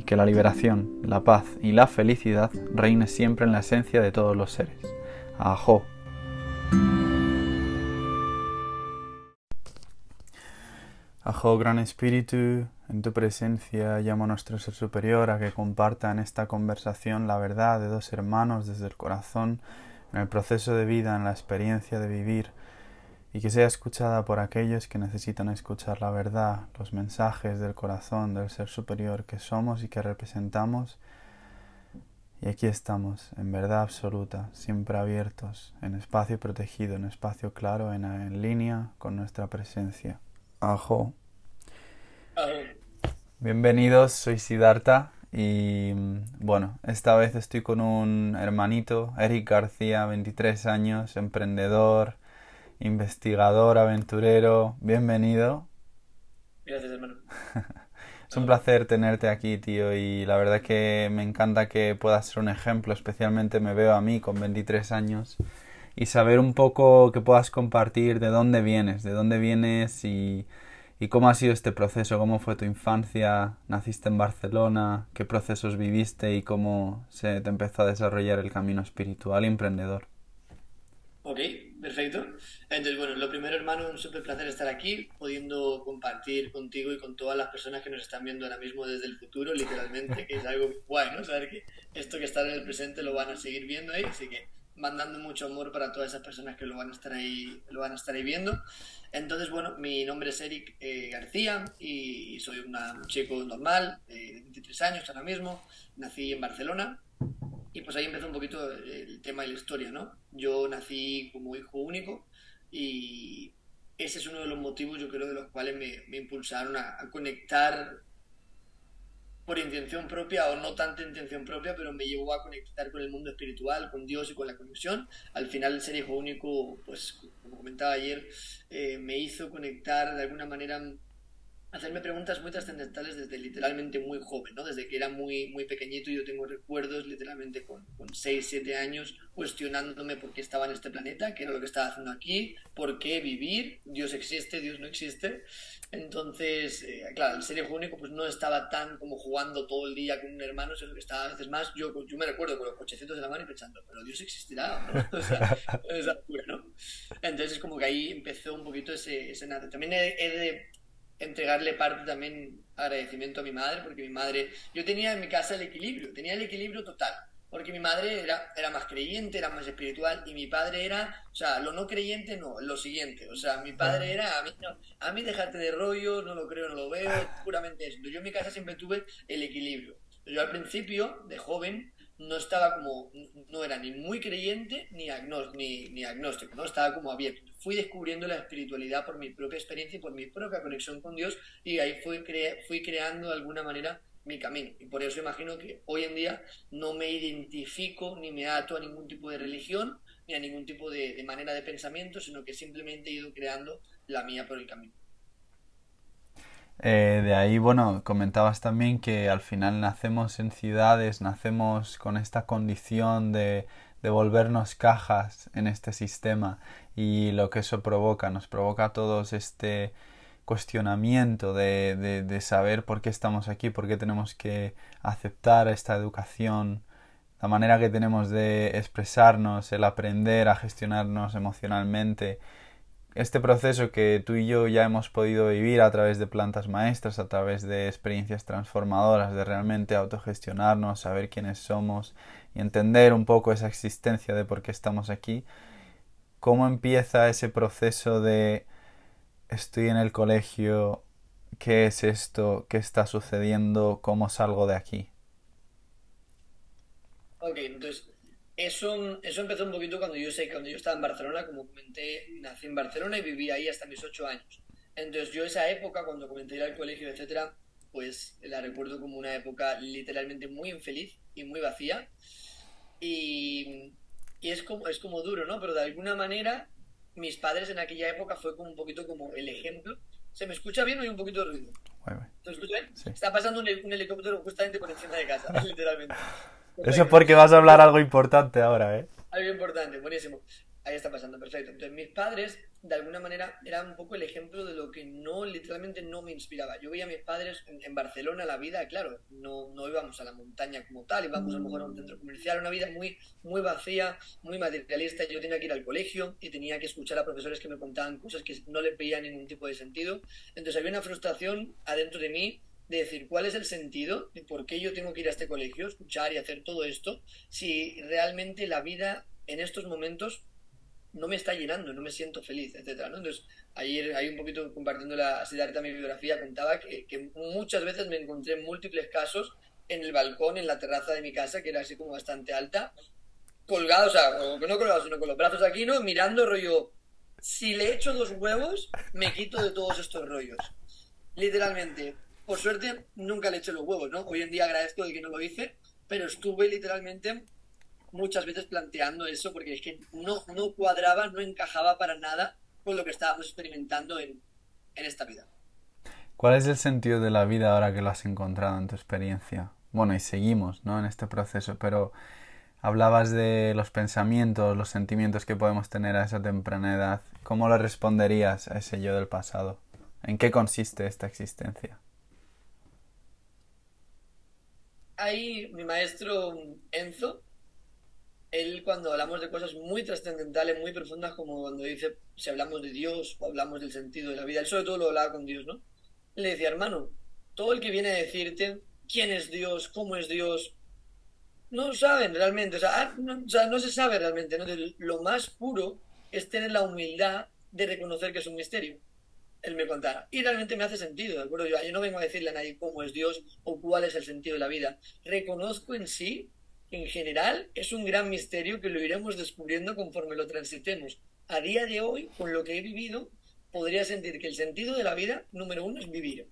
y que la liberación, la paz y la felicidad reine siempre en la esencia de todos los seres. Ajo. Ajo, Gran Espíritu, en tu presencia llamo a nuestro Ser Superior a que comparta en esta conversación la verdad de dos hermanos desde el corazón, en el proceso de vida, en la experiencia de vivir, y que sea escuchada por aquellos que necesitan escuchar la verdad, los mensajes del corazón del ser superior que somos y que representamos. Y aquí estamos, en verdad absoluta, siempre abiertos, en espacio protegido, en espacio claro, en, en línea con nuestra presencia. Ajo. Bienvenidos, soy Siddhartha y bueno, esta vez estoy con un hermanito, Eric García, 23 años, emprendedor, investigador, aventurero, bienvenido. Gracias, hermano. es un placer tenerte aquí, tío, y la verdad que me encanta que puedas ser un ejemplo, especialmente me veo a mí con 23 años, y saber un poco que puedas compartir de dónde vienes, de dónde vienes y, y cómo ha sido este proceso, cómo fue tu infancia, naciste en Barcelona, qué procesos viviste y cómo se te empezó a desarrollar el camino espiritual y emprendedor. Ok, perfecto. Entonces, bueno, lo primero, hermano, un súper placer estar aquí, pudiendo compartir contigo y con todas las personas que nos están viendo ahora mismo desde el futuro, literalmente, que es algo guay, ¿no? Saber que esto que está en el presente lo van a seguir viendo ahí, así que mandando mucho amor para todas esas personas que lo van a estar ahí, lo van a estar ahí viendo. Entonces, bueno, mi nombre es Eric eh, García y soy un chico normal, de 23 años ahora mismo, nací en Barcelona y pues ahí empezó un poquito el tema de la historia, ¿no? Yo nací como hijo único y ese es uno de los motivos, yo creo, de los cuales me, impulsaron a, conectar por intención propia o no tanta intención propia, pero me llevó a conectar con el mundo espiritual, con Dios y con la conexión. Al final, el ser hijo único, pues como comentaba ayer, eh, me hizo conectar de alguna manera hacerme preguntas muy trascendentales desde literalmente muy joven, ¿no? Desde que era muy, muy pequeñito yo tengo recuerdos literalmente con, con 6, 7 años cuestionándome por qué estaba en este planeta, qué era lo que estaba haciendo aquí, por qué vivir, Dios existe, Dios no existe. Entonces, eh, claro, el ser único pues no estaba tan como jugando todo el día con un hermano, sino que estaba a veces más, yo, yo me recuerdo con los cochecitos de la mano y pensando, pero Dios existirá, ¿no? O sea, ¿no? Entonces es como que ahí empezó un poquito ese, ese nada. También he de entregarle parte también agradecimiento a mi madre, porque mi madre, yo tenía en mi casa el equilibrio, tenía el equilibrio total. Porque mi madre era, era más creyente, era más espiritual, y mi padre era, o sea, lo no creyente no, lo siguiente. O sea, mi padre era, a mí, no, a mí dejarte de rollo, no lo creo, no lo veo, puramente eso. Yo en mi casa siempre tuve el equilibrio. Yo al principio, de joven, no estaba como, no era ni muy creyente ni, ni, ni, agnóstico, ¿no? Estaba como abierto. Fui descubriendo la espiritualidad por mi propia experiencia y por mi propia conexión con Dios y ahí fui, fui creando de alguna manera mi camino. Y por eso imagino que hoy en día no me identifico ni me ato a ningún tipo de religión ni a ningún tipo de, de manera de pensamiento, sino que simplemente he ido creando la mía por el camino. Eh, de ahí, bueno, comentabas también que al final nacemos en ciudades, nacemos con esta condición de, de volvernos cajas en este sistema y lo que eso provoca, nos provoca a todos este cuestionamiento de, de, de saber por qué estamos aquí, por qué tenemos que aceptar esta educación, la manera que tenemos de expresarnos, el aprender a gestionarnos emocionalmente este proceso que tú y yo ya hemos podido vivir a través de plantas maestras, a través de experiencias transformadoras, de realmente autogestionarnos, saber quiénes somos y entender un poco esa existencia de por qué estamos aquí, ¿cómo empieza ese proceso de estoy en el colegio, qué es esto, qué está sucediendo, cómo salgo de aquí? Ok, entonces eso, eso empezó un poquito cuando yo sé cuando yo estaba en Barcelona, como comenté, nací en Barcelona y viví ahí hasta mis ocho años. Entonces yo esa época, cuando comencé ir al colegio, etcétera, pues la recuerdo como una época literalmente muy infeliz y muy vacía. Y, y es, como, es como duro, ¿no? Pero de alguna manera mis padres en aquella época fue como un poquito como el ejemplo. ¿Se me escucha bien o hay un poquito de ruido? ¿Se me escucha bien? Está pasando un, un helicóptero justamente por encima de casa, literalmente. Eso es porque vas a hablar algo importante ahora, ¿eh? Algo importante, buenísimo. Ahí está pasando, perfecto. Entonces, mis padres, de alguna manera, eran un poco el ejemplo de lo que no, literalmente no me inspiraba. Yo veía a mis padres en, Barcelona, la vida, claro, no, no íbamos a la montaña como tal, íbamos a lo mejor a un centro comercial, una vida muy, muy vacía, muy materialista. Yo tenía que ir al colegio y tenía que escuchar a profesores que me contaban cosas que no le veía ningún tipo de sentido. Entonces, había una frustración adentro de mí de decir cuál es el sentido de por qué yo tengo que ir a este colegio, escuchar y hacer todo esto, si realmente la vida en estos momentos no me está llenando, no me siento feliz, etcétera, ¿no? Entonces, ayer, ahí un poquito compartiendo la Siddhartha mi biografía, contaba que, que, muchas veces me encontré en múltiples casos en el balcón, en la terraza de mi casa, que era así como bastante alta, colgado, o sea, no colgado, sino con los brazos aquí, ¿no? Mirando rollo, si le echo dos huevos, me quito de todos estos rollos. Literalmente, por suerte, nunca le eché los huevos, ¿no? Hoy en día agradezco de que no lo hice, pero estuve literalmente muchas veces planteando eso porque es que no, no cuadraba, no encajaba para nada con lo que estábamos experimentando en, en esta vida. ¿Cuál es el sentido de la vida ahora que lo has encontrado en tu experiencia? Bueno, y seguimos, ¿no? En este proceso, pero hablabas de los pensamientos, los sentimientos que podemos tener a esa temprana edad. ¿Cómo le responderías a ese yo del pasado? ¿En qué consiste esta existencia? Ahí mi maestro Enzo, él cuando hablamos de cosas muy trascendentales, muy profundas, como cuando dice, si hablamos de Dios o hablamos del sentido de la vida, él sobre todo lo hablaba con Dios, ¿no? Le decía, hermano, todo el que viene a decirte quién es Dios, cómo es Dios, no saben realmente, o sea, ah, no, se sabe realmente, lo más puro es tener la humildad de reconocer que es un misterio él me contara. Y realmente me hace sentido, ¿de acuerdo? Yo, no vengo a decirle a nadie cómo es Dios o cuál es el sentido de la vida. Reconozco en sí en general es un gran misterio que lo iremos descubriendo conforme lo transitemos. A día de hoy, con lo que he vivido, podría sentir que el sentido de la vida, número uno, es vivir.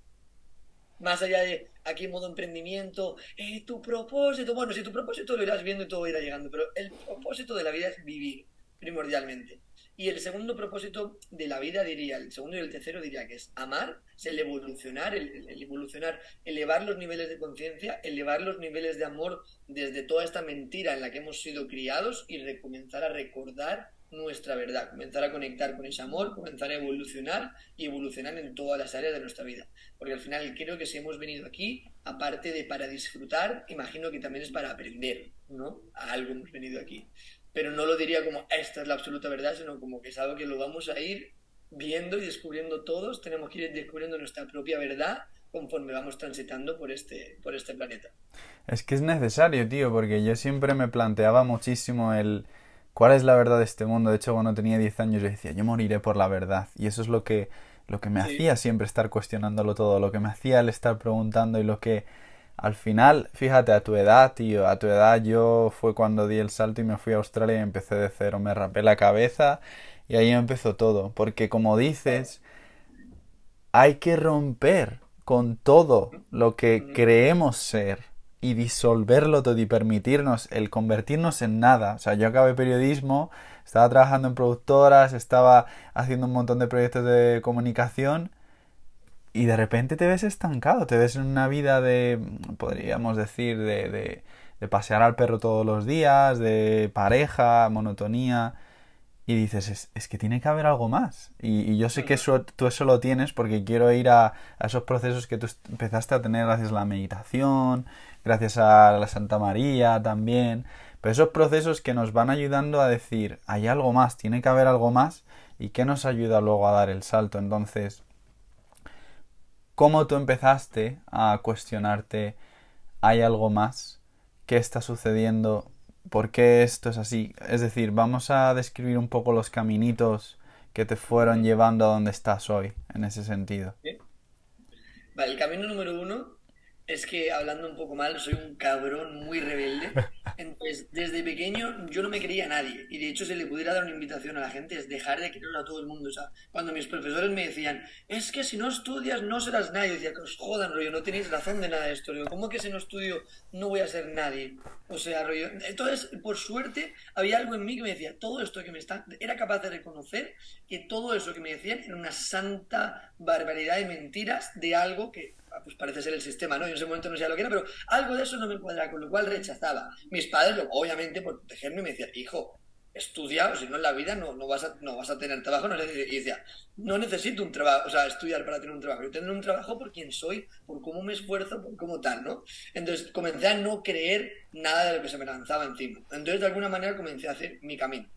Más allá de aquí en modo emprendimiento, eh, tu propósito, bueno, si tu propósito lo irás viendo y todo irá llegando, pero el propósito de la vida es vivir, primordialmente. Y el segundo propósito de la vida diría, el segundo y el tercero diría que es amar, es el evolucionar, el, evolucionar, elevar los niveles de conciencia, elevar los niveles de amor desde toda esta mentira en la que hemos sido criados y recomenzar a recordar nuestra verdad, comenzar a conectar con ese amor, comenzar a evolucionar y evolucionar en todas las áreas de nuestra vida. Porque al final creo que si hemos venido aquí, aparte de para disfrutar, imagino que también es para aprender, ¿no? A algo hemos venido aquí pero no lo diría como esta es la absoluta verdad, sino como que es algo que lo vamos a ir viendo y descubriendo todos, tenemos que ir descubriendo nuestra propia verdad conforme vamos transitando por este, por este planeta. Es que es necesario, tío, porque yo siempre me planteaba muchísimo el cuál es la verdad de este mundo. De hecho, cuando tenía 10 años yo decía, yo moriré por la verdad. Y eso es lo que, lo que me hacía siempre estar cuestionándolo todo, lo que me hacía el estar preguntando y lo que al final, fíjate, a tu edad, tío, a tu edad yo fue cuando di el salto y me fui a Australia y empecé de cero, me rapé la cabeza y ahí empezó todo, porque como dices, hay que romper con todo lo que creemos ser y disolverlo todo y permitirnos el convertirnos en nada. O sea, yo acabé periodismo, estaba trabajando en productoras, estaba haciendo un montón de proyectos de comunicación y de repente te ves estancado, te ves en una vida de, podríamos decir, de, de, pasear al perro todos los días, de pareja, monotonía, y dices, es, que tiene que haber algo más. Y, yo sé que eso, tú eso lo tienes porque quiero ir a, a, esos procesos que tú empezaste a tener gracias a la meditación, gracias a la Santa María también, pero esos procesos que nos van ayudando a decir, hay algo más, tiene que haber algo más, y que nos ayuda luego a dar el salto. Entonces, cómo tú empezaste a cuestionarte, ¿hay algo más? ¿Qué está sucediendo? ¿Por qué esto es así? Es decir, vamos a describir un poco los caminitos que te fueron llevando a donde estás hoy, en ese sentido. Vale, el camino número uno es que, hablando un poco mal, soy un cabrón muy rebelde. Entonces, desde pequeño yo no me quería a nadie. Y de hecho, si le pudiera dar una invitación a la gente, es dejar de quererlo a todo el mundo. O sea, cuando mis profesores me decían, es que si no estudias no serás nadie, yo decía, que os jodan, rollo, no tenéis razón de nada de esto. Rollo, ¿cómo que si no estudio no voy a ser nadie? O sea, rollo. Entonces, por suerte, había algo en mí que me decía, todo esto que me está. Era capaz de reconocer que todo eso que me decían era una santa barbaridad de mentiras de algo que pues parece ser el sistema, ¿no? Yo en ese momento no sabía lo que era, pero algo de eso no me cuadraba, con lo cual rechazaba. Mis padres, obviamente, por protegerme, me decían, hijo, estudia, o si no en la vida no, no, vas, a, no vas a tener trabajo. No, y decía, no necesito un trabajo, o sea, estudiar para tener un trabajo. Yo tener un trabajo por quien soy, por cómo me esfuerzo, por cómo tal, ¿no? Entonces comencé a no creer nada de lo que se me lanzaba encima. Entonces, de alguna manera, comencé a hacer mi camino.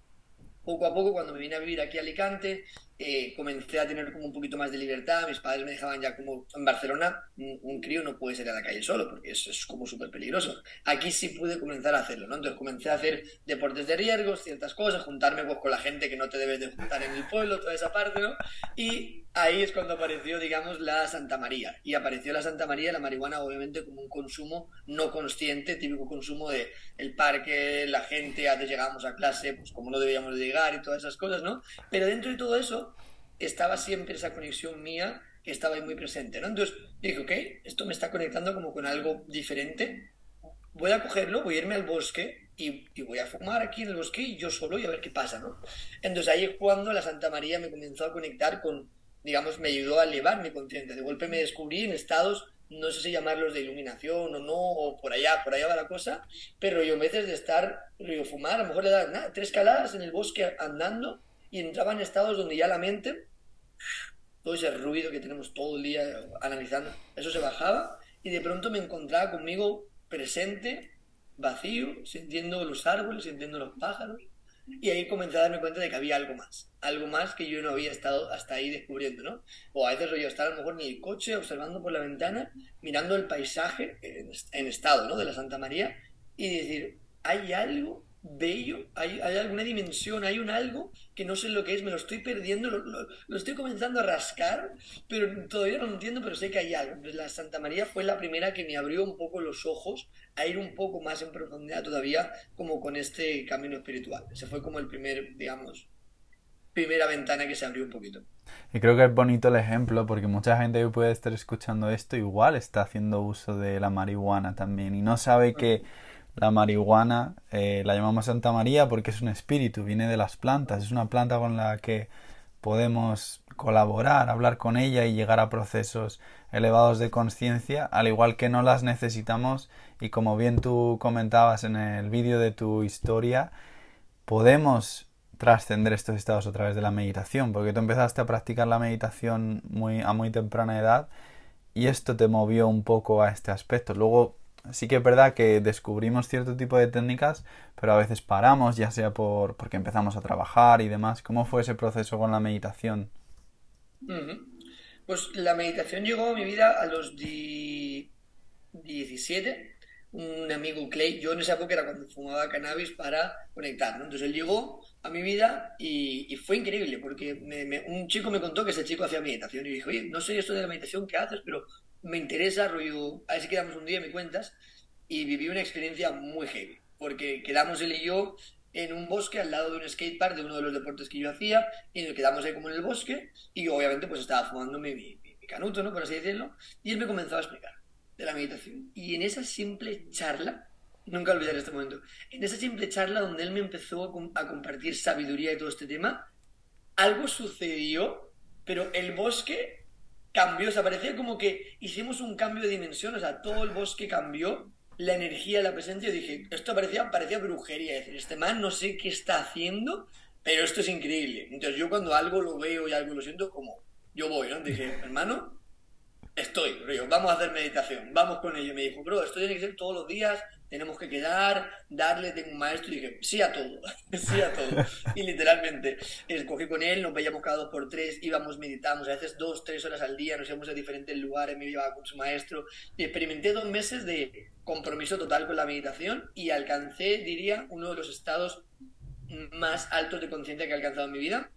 Poco a poco, cuando me vine a vivir aquí a Alicante, eh, comencé a tener como un poquito más de libertad, mis padres me dejaban ya como en Barcelona, un, crío no puede salir a la calle solo porque es, es como súper peligroso. Aquí sí pude comenzar a hacerlo, ¿no? Entonces comencé a hacer deportes de riesgos, ciertas cosas, juntarme pues, con la gente que no te debes de juntar en el pueblo, toda esa parte, ¿no? Y ahí es cuando apareció, digamos, la Santa María. Y apareció la Santa María, la marihuana obviamente como un consumo no consciente, típico consumo de el parque, la gente, antes llegábamos a clase, pues como no debíamos de llegar y todas esas cosas, ¿no? Pero dentro de todo eso estaba siempre esa conexión mía que estaba ahí muy presente, ¿no? Entonces dije, ok, esto me está conectando como con algo diferente, voy a cogerlo, voy a irme al bosque y, voy a fumar aquí en el bosque y yo solo y a ver qué pasa, ¿no? Entonces ahí es cuando la Santa María me comenzó a conectar con, digamos, me ayudó a elevar mi conciencia. De golpe me descubrí en estados, no sé si llamarlos de iluminación o no, o por allá, por allá va la cosa, pero yo vez de estar, yo fumar, a lo mejor le daban nada, tres caladas en el bosque andando y entraba en estados donde ya la mente todo ese ruido que tenemos todo el día analizando, eso se bajaba y de pronto me encontraba conmigo presente, vacío, sintiendo los árboles, sintiendo los pájaros. Y ahí comencé a darme cuenta de que había algo más, algo más que yo no había estado hasta ahí descubriendo, ¿no? O a veces yo estar a lo mejor en el coche observando por la ventana, mirando el paisaje en, en estado, ¿no? De la Santa María y decir, hay algo bello, hay, hay, alguna dimensión, hay un algo que no sé lo que es, me lo estoy perdiendo, lo, estoy comenzando a rascar, pero todavía no lo entiendo, pero sé que hay algo. la Santa María fue la primera que me abrió un poco los ojos a ir un poco más en profundidad todavía, como con este camino espiritual. Ese fue como el primer, digamos, primera ventana que se abrió un poquito. Y creo que es bonito el ejemplo porque mucha gente puede estar escuchando esto igual está haciendo uso de la marihuana también y no sabe que la marihuana eh, la llamamos Santa María porque es un espíritu, viene de las plantas, es una planta con la que podemos colaborar, hablar con ella y llegar a procesos elevados de conciencia, al igual que no las necesitamos y como bien tú comentabas en el vídeo de tu historia, podemos trascender estos estados a través de la meditación, porque tú empezaste a practicar la meditación muy, a muy temprana edad y esto te movió un poco a este aspecto. Luego sí que es verdad que descubrimos cierto tipo de técnicas, pero a veces paramos, ya sea por porque empezamos a trabajar y demás. ¿Cómo fue ese proceso con la meditación? Pues la meditación llegó a mi vida a los 17. Un amigo Clay, yo en esa época era cuando fumaba cannabis para conectar, ¿no? Entonces él llegó a mi vida y, fue increíble porque un chico me contó que ese chico hacía meditación y dijo, oye, no sé esto de la meditación que haces, pero me interesa, rollo, a ver si quedamos un día me cuentas. Y viví una experiencia muy heavy, porque quedamos él y yo en un bosque al lado de un skatepark de uno de los deportes que yo hacía y nos quedamos ahí como en el bosque y obviamente pues estaba fumando mi, mi, canuto, ¿no? Por así decirlo, y él me comenzó a explicar de la meditación. Y en esa simple charla, nunca olvidaré este momento, en esa simple charla donde él me empezó a, a compartir sabiduría de todo este tema, algo sucedió, pero el bosque cambió, o sea, parecía como que hicimos un cambio de dimensión, o sea, todo el bosque cambió la energía, la presencia, y dije, esto parecía, parecía brujería, es decir, este man no sé qué está haciendo, pero esto es increíble. Entonces yo cuando algo lo veo y algo lo siento, como yo voy, ¿no? Dije, hermano, estoy, vamos a hacer meditación, vamos con ello. Me dijo, bro, esto tiene que ser todos los días, tenemos que quedar, darle, tengo un maestro, y dije, sí a todo, sí a todo. Y literalmente, escogí con él, nos veíamos cada dos por tres, íbamos, meditamos, a veces dos, tres horas al día, nos íbamos a diferentes lugares, me llevaba con su maestro, y experimenté dos meses de compromiso total con la meditación y alcancé, diría, uno de los estados más altos de conciencia que he alcanzado en mi vida,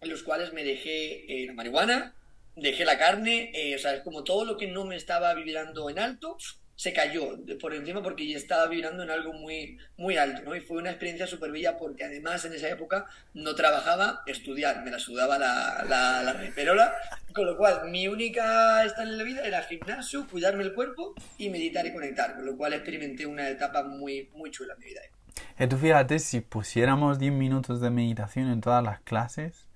en los cuales me dejé eh, la marihuana, dejé la carne, eh, o sea, es como todo lo que no me estaba vibrando en alto, se cayó por encima porque ya estaba vibrando en algo muy, muy alto, ¿no? Y fue una experiencia súper bella porque además en esa época no trabajaba, estudiar, me la sudaba la, la, la con lo cual mi única estar en la vida era gimnasio, cuidarme el cuerpo y meditar y conectar, con lo cual experimenté una etapa muy, muy chula en mi vida. Tú fíjate, si pusiéramos 10 minutos de meditación en todas las clases,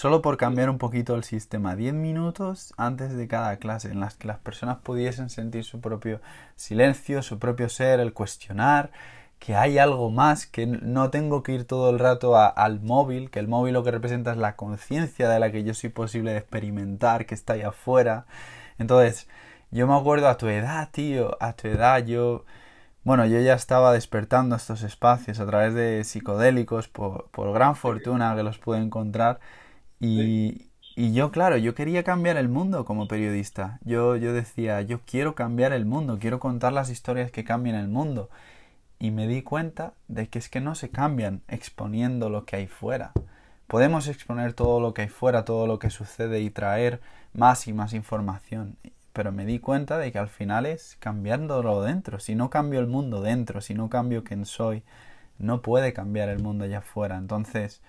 Solo por cambiar un poquito el sistema, 10 minutos antes de cada clase, en las que las personas pudiesen sentir su propio silencio, su propio ser, el cuestionar, que hay algo más, que no tengo que ir todo el rato al móvil, que el móvil lo que representa es la conciencia de la que yo soy posible de experimentar, que está ahí afuera. Entonces, yo me acuerdo a tu edad, tío, a tu edad yo... Bueno, yo ya estaba despertando estos espacios a través de psicodélicos por, por gran fortuna que los pude encontrar y, yo, claro, yo quería cambiar el mundo como periodista. Yo, yo decía, yo quiero cambiar el mundo, quiero contar las historias que cambian el mundo. Y me di cuenta de que es que no se cambian exponiendo lo que hay fuera. Podemos exponer todo lo que hay fuera, todo lo que sucede y traer más y más información. Pero me di cuenta de que al final es cambiándolo dentro. Si no cambio el mundo dentro, si no cambio quién soy, no puede cambiar el mundo allá afuera. Entonces,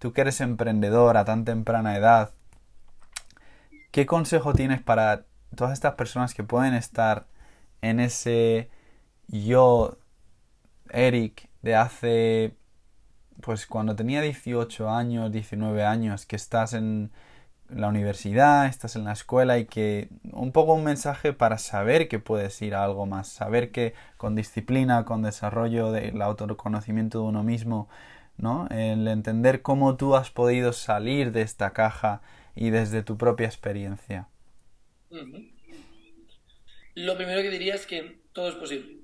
tú que eres emprendedor a tan temprana edad, ¿qué consejo tienes para todas estas personas que pueden estar en ese yo, Eric, de hace, pues cuando tenía 18 años, 19 años, que estás en la universidad, estás en la escuela y que un poco un mensaje para saber que puedes ir a algo más, saber que con disciplina, con desarrollo del autoconocimiento de uno mismo, ¿no? El entender cómo tú has podido salir de esta caja y desde tu propia experiencia. Lo primero que diría es que todo es posible.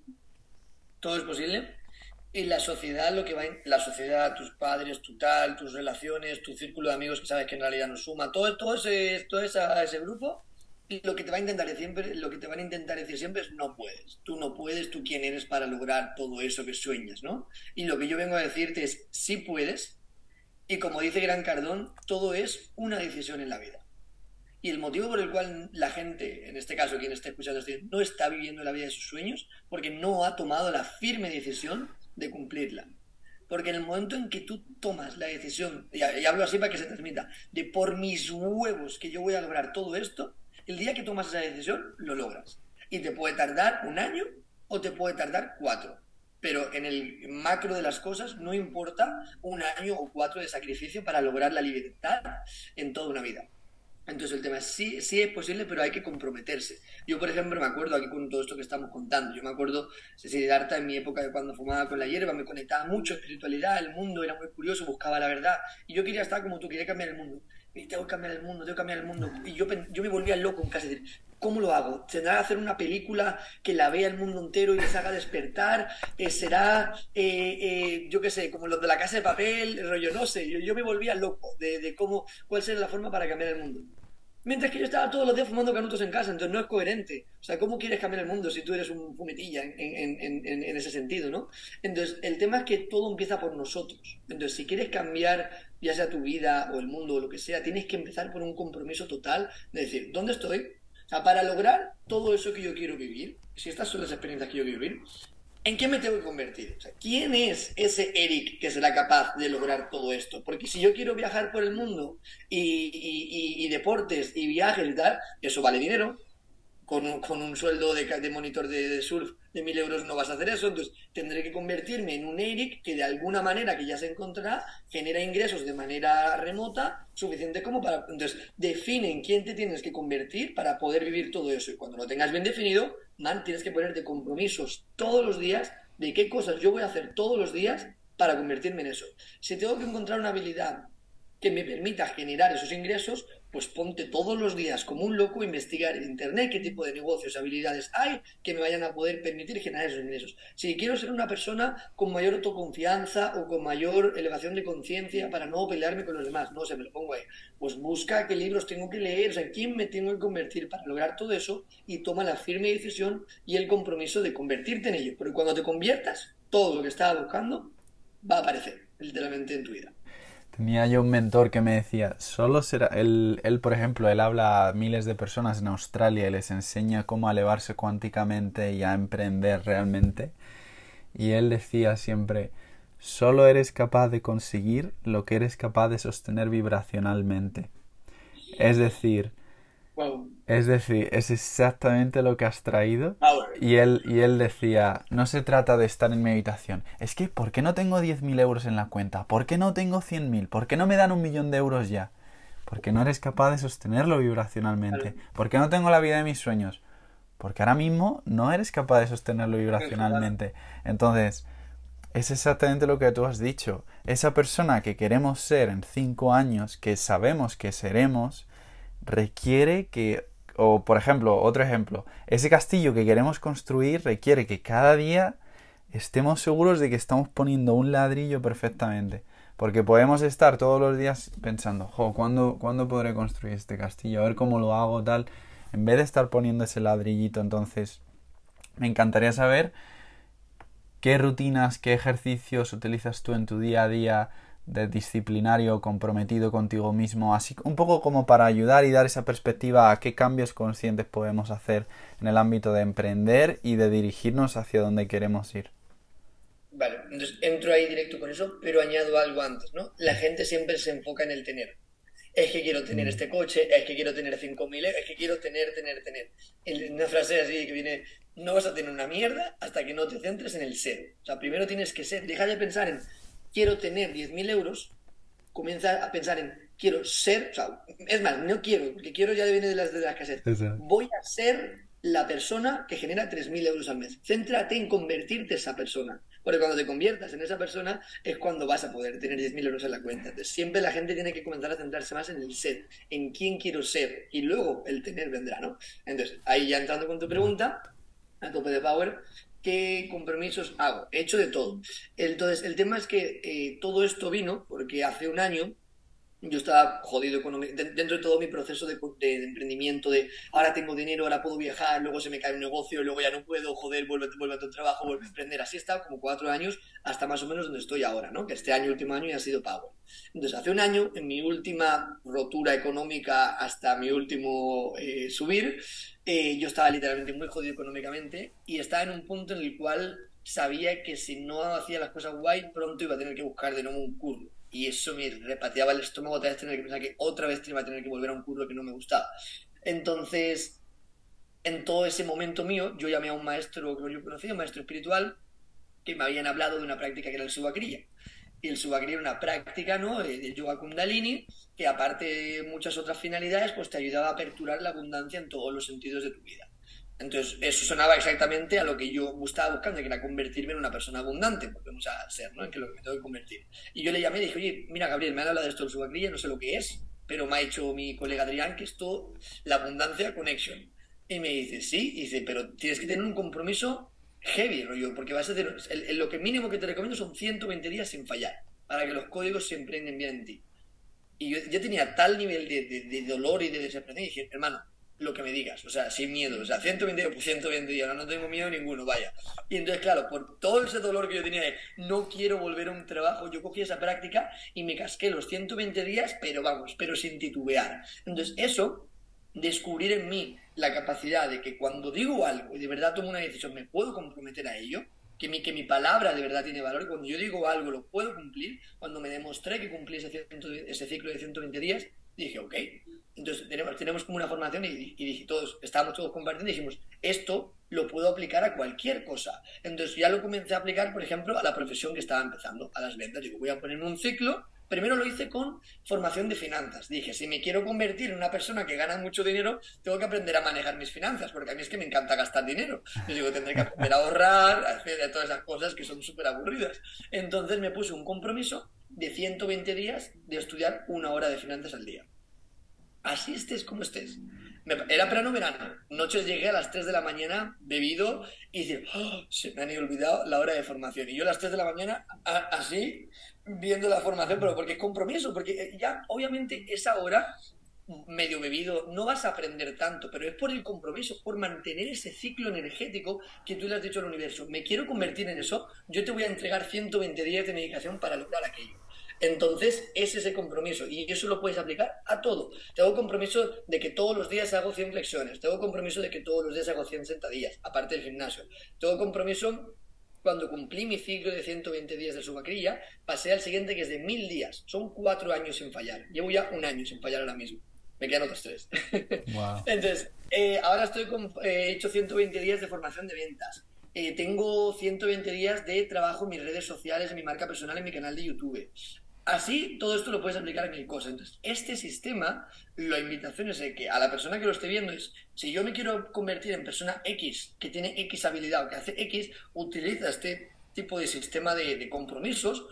Todo es posible. Y la sociedad, lo que va en, la sociedad, tus padres, tu tal, tus relaciones, tu círculo de amigos que sabes que en realidad no suma, todo, todo ese, todo ese grupo lo que te va a intentar siempre, lo que te van a intentar decir siempre es no puedes. Tú no puedes, tú quién eres para lograr todo eso que sueñas, ¿no? Y lo que yo vengo a decirte es sí puedes. Y como dice Gran Cardón, todo es una decisión en la vida. Y el motivo por el cual la gente, en este caso quien esté escuchando no está viviendo la vida de sus sueños, porque no ha tomado la firme decisión de cumplirla. Porque en el momento en que tú tomas la decisión, y hablo así para que se transmita, de por mis huevos que yo voy a lograr todo esto, el día que tomas esa decisión, lo logras. Y te puede tardar un año o te puede tardar cuatro. Pero en el macro de las cosas no importa un año o cuatro de sacrificio para lograr la libertad en toda una vida. Entonces el tema es, sí, sí es posible, pero hay que comprometerse. Yo, por ejemplo, me acuerdo aquí con todo esto que estamos contando, yo me acuerdo, de Darta en mi época de cuando fumaba con la hierba, me conectaba mucho espiritualidad, el mundo era muy curioso, buscaba la verdad, y yo quería estar como tú, quería cambiar el mundo y tengo que cambiar el mundo, tengo que cambiar el mundo. Y yo, yo me volvía loco en casa. ¿Cómo lo hago? ¿Tendrá que hacer una película que la vea el mundo entero y les haga despertar? Eh, ¿Será, eh, eh, yo qué sé, como los de la casa de papel? Rollo, no sé. Yo, yo me volvía loco de, de, cómo, cuál sería la forma para cambiar el mundo. Mientras que yo estaba todos los días fumando canutos en casa, entonces no es coherente. O sea, ¿cómo quieres cambiar el mundo si tú eres un fumetilla en, ese sentido, no? Entonces, el tema es que todo empieza por nosotros. Entonces, si quieres cambiar ya sea tu vida o el mundo o lo que sea, tienes que empezar por un compromiso total de decir, ¿dónde estoy? O sea, para lograr todo eso que yo quiero vivir, si estas son las experiencias que yo quiero vivir, ¿en qué me tengo que convertir? ¿quién es ese Eric que será capaz de lograr todo esto? Porque si yo quiero viajar por el mundo y, deportes y viajes y tal, eso vale dinero. Con un, sueldo de, monitor de, surf de mil euros no vas a hacer eso, entonces tendré que convertirme en un Eric que de alguna manera que ya se encontrará genera ingresos de manera remota suficiente como para... Entonces, define en quién te tienes que convertir para poder vivir todo eso y cuando lo tengas bien definido, man, tienes que ponerte compromisos todos los días de qué cosas yo voy a hacer todos los días para convertirme en eso. Si tengo que encontrar una habilidad que me permita generar esos ingresos, pues ponte todos los días como un loco a investigar en Internet qué tipo de negocios, habilidades hay que me vayan a poder permitir generar esos ingresos. Si quiero ser una persona con mayor autoconfianza o con mayor elevación de conciencia para no pelearme con los demás, no sé, me lo pongo ahí, pues busca qué libros tengo que leer, o sea, quién me tengo que convertir para lograr todo eso y toma la firme decisión y el compromiso de convertirte en ello. Porque cuando te conviertas, todo lo que estaba buscando va a aparecer literalmente en tu vida. Tenía yo un mentor que me decía, solo será, él, él por ejemplo, él habla a miles de personas en Australia y les enseña cómo elevarse cuánticamente y a emprender realmente. Y él decía siempre, solo eres capaz de conseguir lo que eres capaz de sostener vibracionalmente. Es decir, es decir, es exactamente lo que has traído. Y él, y él decía, no se trata de estar en meditación. Es que, ¿por qué no tengo 10.000 euros en la cuenta? ¿Por qué no tengo 100.000? ¿Por qué no me dan un millón de euros ya? Porque no eres capaz de sostenerlo vibracionalmente. ¿Por qué no tengo la vida de mis sueños? Porque ahora mismo no eres capaz de sostenerlo vibracionalmente. Entonces, es exactamente lo que tú has dicho. Esa persona que queremos ser en cinco años, que sabemos que seremos, requiere que, o por ejemplo, otro ejemplo, ese castillo que queremos construir requiere que cada día estemos seguros de que estamos poniendo un ladrillo perfectamente. Porque podemos estar todos los días pensando, jo, ¿cuándo, ¿cuándo podré construir este castillo? A ver cómo lo hago, tal. En vez de estar poniendo ese ladrillito, entonces, me encantaría saber qué rutinas, qué ejercicios utilizas tú en tu día a día de disciplinario comprometido contigo mismo, así un poco como para ayudar y dar esa perspectiva a qué cambios conscientes podemos hacer en el ámbito de emprender y de dirigirnos hacia donde queremos ir. Vale, entonces entro ahí directo con eso, pero añado algo antes, ¿no? La gente siempre se enfoca en el tener. Es que quiero tener mm. este coche, es que quiero tener 5.000, es que quiero tener, tener, tener. Una frase así que viene, no vas a tener una mierda hasta que no te centres en el ser. O sea, primero tienes que ser, deja de pensar en quiero tener 10.000 euros, comienza a pensar en quiero ser, o sea, es más, no quiero, porque quiero ya viene de las de la escasez. Voy a ser la persona que genera 3.000 euros al mes. Céntrate en convertirte esa persona. Porque cuando te conviertas en esa persona es cuando vas a poder tener 10.000 euros en la cuenta. Entonces, siempre la gente tiene que comenzar a centrarse más en el ser, en quién quiero ser. Y luego el tener vendrá, ¿no? Entonces, ahí ya entrando con tu pregunta, a tope de power, qué compromisos hago. He hecho de todo. Entonces, el tema es que eh, todo esto vino porque hace un año yo estaba jodido dentro de todo mi proceso de, emprendimiento, de ahora tengo dinero, ahora puedo viajar, luego se me cae un negocio, luego ya no puedo, joder, vuelve, vuelve a tu trabajo, vuelve a emprender. Así está como cuatro años hasta más o menos donde estoy ahora, ¿no? Que este año, último año, ya ha sido pago. Entonces, hace un año, en mi última rotura económica hasta mi último eh, subir, eh, yo estaba literalmente muy jodido económicamente y estaba en un punto en el cual sabía que si no hacía las cosas guay, pronto iba a tener que buscar de nuevo un curro y eso me repateaba el estómago otra vez tener que pensar que otra vez iba a tener que volver a un curso que no me gustaba. Entonces, en todo ese momento mío, yo llamé a un maestro que yo conocía, un maestro espiritual, que me habían hablado de una práctica que era el subakriya. Y el subakriya era una práctica ¿no? de yoga kundalini que aparte de muchas otras finalidades, pues te ayudaba a aperturar la abundancia en todos los sentidos de tu vida. Entonces, eso sonaba exactamente a lo que yo estaba buscando, que era convertirme en una persona abundante, vamos a ser, ¿no? En que lo que me tengo que convertir. Y yo le llamé y dije, oye, mira, Gabriel, me ha hablado de esto del subacrilla, no sé lo que es, pero me ha hecho mi colega Adrián que esto, la abundancia connection. Y me dice, sí, y dice, pero tienes que tener un compromiso heavy, rollo, porque vas a hacer, lo que mínimo que te recomiendo son 120 días sin fallar, para que los códigos se emprenden bien en ti. Y yo, yo tenía tal nivel de, de, de dolor y de desesperación y dije, hermano, lo que me digas, o sea, sin miedo, o sea, 120 días, pues 120 días, no tengo miedo ninguno, vaya. Y entonces, claro, por todo ese dolor que yo tenía de no quiero volver a un trabajo, yo cogí esa práctica y me casqué los 120 días, pero vamos, pero sin titubear. Entonces, eso, descubrir en mí la capacidad de que cuando digo algo y de verdad tomo una decisión, me puedo comprometer a ello, que mi, que mi palabra de verdad tiene valor, cuando yo digo algo lo puedo cumplir, cuando me demostré que cumplí ese, ese ciclo de 120 días, dije, ok, entonces tenemos, como una formación y, y, todos, estábamos todos compartiendo y dijimos, esto lo puedo aplicar a cualquier cosa. Entonces ya lo comencé a aplicar, por ejemplo, a la profesión que estaba empezando, a las ventas. Digo, voy a ponerme un ciclo. Primero lo hice con formación de finanzas. Dije, si me quiero convertir en una persona que gana mucho dinero, tengo que aprender a manejar mis finanzas, porque a mí es que me encanta gastar dinero. Yo digo, tendré que aprender a ahorrar, a hacer todas esas cosas que son súper aburridas. Entonces me puse un compromiso de 120 días de estudiar una hora de finanzas al día así estés como estés. era plano verano. Noches llegué a las 3 de la mañana bebido y dije, oh, se me han olvidado la hora de formación. Y yo a las 3 de la mañana, así, viendo la formación, pero porque es compromiso, porque eh, ya, obviamente, esa hora medio bebido, no vas a aprender tanto, pero es por el compromiso, por mantener ese ciclo energético que tú le has dicho al universo. Me quiero convertir en eso, yo te voy a entregar 120 días de medicación para lograr aquello. Entonces, es ese compromiso y eso lo puedes aplicar a todo. Tengo compromiso de que todos los días hago 100 flexiones, tengo compromiso de que todos los días hago 100 sentadillas, aparte del gimnasio. Tengo compromiso cuando cumplí mi ciclo de 120 días de subacrilla, pasé al siguiente que es de 1000 días. Son cuatro años sin fallar. Llevo ya un año sin fallar ahora mismo. Me quedan otros tres. Entonces, eh, ahora estoy con, eh, he hecho 120 días de formación de ventas. Eh, tengo 120 días de trabajo en mis redes sociales, en mi marca personal, en mi canal de YouTube. Así, todo esto lo puedes aplicar a mil cosas. Entonces, este sistema, la invitación es de que a la persona que lo esté viendo es, si yo me quiero convertir en persona X, que tiene X habilidad o que hace X, utiliza este tipo de sistema de, compromisos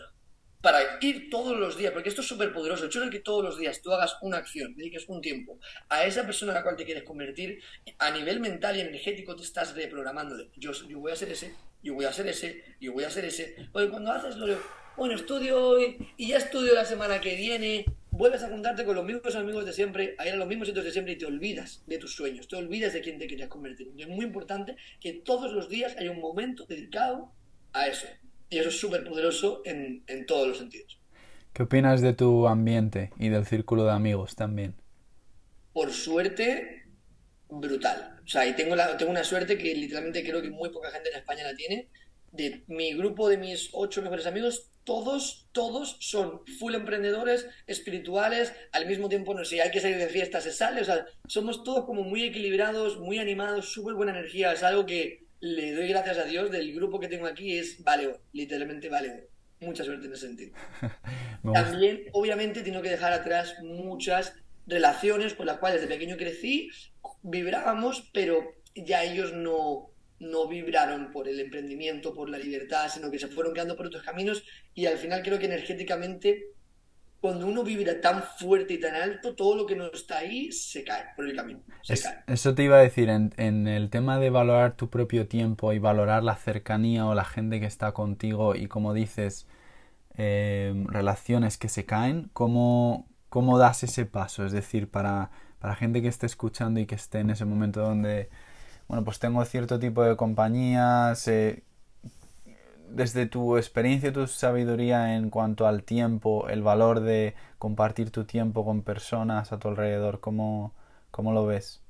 para ir todos los días, porque esto es súper poderoso. El hecho que todos los días tú hagas una acción, dediques un tiempo a esa persona a la cual te quieres convertir, a nivel mental y energético te estás reprogramando yo, voy a ser ese, yo voy a ser ese, yo voy a ser ese. Porque cuando haces lo bueno, estudio hoy y ya estudio la semana que viene, vuelves a juntarte con los mismos amigos de siempre, a ir a los mismos sitios de siempre y te olvidas de tus sueños, te olvidas de quién te querías convertir. Es muy importante que todos los días haya un momento dedicado a eso. Y eso es súper poderoso en, en todos los sentidos. ¿Qué opinas de tu ambiente y del círculo de amigos también? Por suerte, brutal. O sea, y tengo, la, tengo una suerte que literalmente creo que muy poca gente en España la tiene. De mi grupo de mis ocho mejores amigos, todos, todos son full emprendedores, espirituales, al mismo tiempo, no sé, hay que salir de fiesta, se sale, o sea, somos todos como muy equilibrados, muy animados, súper buena energía, es algo que le doy gracias a Dios del grupo que tengo aquí, es vale literalmente vale Mucha suerte en ese sentido. También, obviamente, tengo que dejar atrás muchas relaciones con las cuales de pequeño crecí, vibrábamos, pero ya ellos no, no vibraron por el emprendimiento, por la libertad, sino que se fueron quedando por otros caminos y al final creo que energéticamente cuando uno vibra tan fuerte y tan alto, todo lo que no está ahí se cae por el camino. Eso te iba a decir, en, el tema de valorar tu propio tiempo y valorar la cercanía o la gente que está contigo y como dices, em, relaciones que se caen, ¿cómo, ¿cómo das ese paso? Es decir, para, para gente que esté escuchando y que esté en ese momento donde bueno, pues tengo cierto tipo de compañías. desde tu experiencia, tu sabiduría en cuanto al tiempo, el valor de compartir tu tiempo con personas a tu alrededor, ¿cómo, cómo lo ves?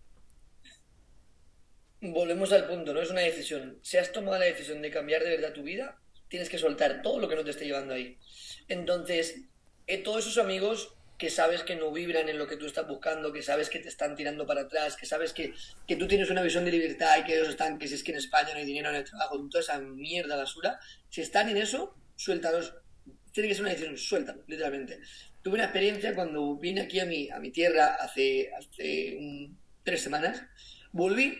Volvemos al punto, no es una decisión. Si has tomado la decisión de cambiar de verdad tu vida, tienes que soltar todo lo que no te esté llevando ahí. Entonces, eh, todos esos amigos que sabes que no vibran en lo que tú estás buscando, que sabes que te están tirando para atrás, que sabes que, que tú tienes una visión de libertad y que ellos están, que si es que en España no hay dinero en el trabajo, toda esa mierda basura, si están en eso, suéltalos. Tiene que ser una decisión, suéltalo, literalmente. Tuve una experiencia cuando vine aquí a mi, a mi tierra hace, hace tres semanas, volví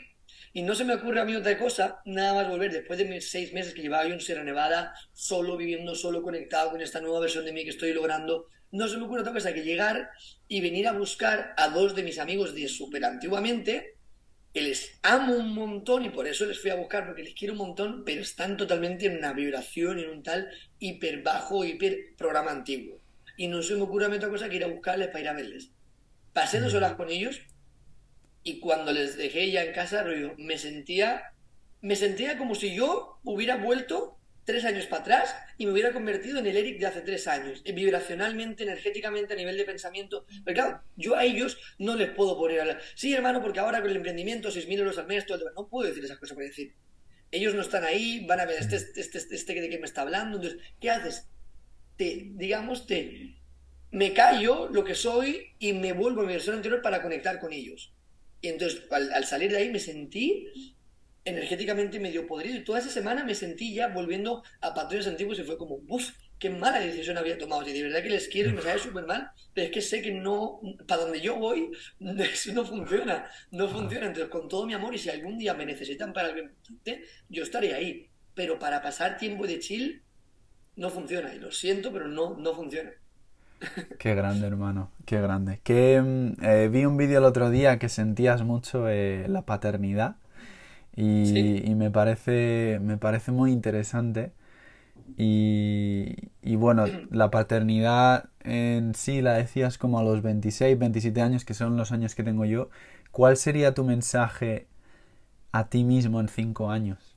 y no se me ocurre a mí otra cosa, nada más volver después de mis seis meses que llevaba yo en Sierra Nevada, solo viviendo, solo conectado con esta nueva versión de mí que estoy logrando, no se me ocurre otra cosa que llegar y venir a buscar a dos de mis amigos de súper antiguamente, que les amo un montón y por eso les fui a buscar, porque les quiero un montón, pero están totalmente en una vibración, en un tal hiper bajo, hiper programa antiguo. y no se me ocurre otra cosa que ir a buscarles para ir a verles. Pasé dos horas con ellos y cuando les dejé ya en casa, me sentía, me sentía como si yo hubiera vuelto tres años para atrás y me hubiera convertido en el Eric de hace tres años, vibracionalmente, energéticamente, a nivel de pensamiento. Pero claro, yo a ellos no les puedo poner a la... Sí, hermano, porque ahora con el emprendimiento, 6.000 euros al mes, todo el... no puedo decir esas cosas por decir. Ellos no están ahí, van a ver este, este, este, este de que me está hablando. Entonces, ¿qué haces? Te, digamos, te, me callo lo que soy y me vuelvo a mi versión anterior para conectar con ellos. Y entonces, al salir de ahí, me sentí energéticamente medio podrido y toda esa semana me sentí ya volviendo a patrones antiguos y fue como, uff, qué mala decisión había tomado. Y de verdad que les quiero y me sale súper mal, pero es que sé que no, para donde yo voy, eso no funciona, no funciona. Entonces, con todo mi amor, y si algún día me necesitan para algo importante, yo estaré ahí. Pero para pasar tiempo de chill, no funciona. Y lo siento, pero no, no funciona. Qué grande, hermano, qué grande. Que mm, eh, vi un vídeo el otro día que sentías mucho eh, la paternidad y, me, parece, me parece muy interesante. Y, y, bueno, la paternidad en sí la decías como a los 26, 27 años, que son los años que tengo yo. ¿Cuál sería tu mensaje a ti mismo en 5 años?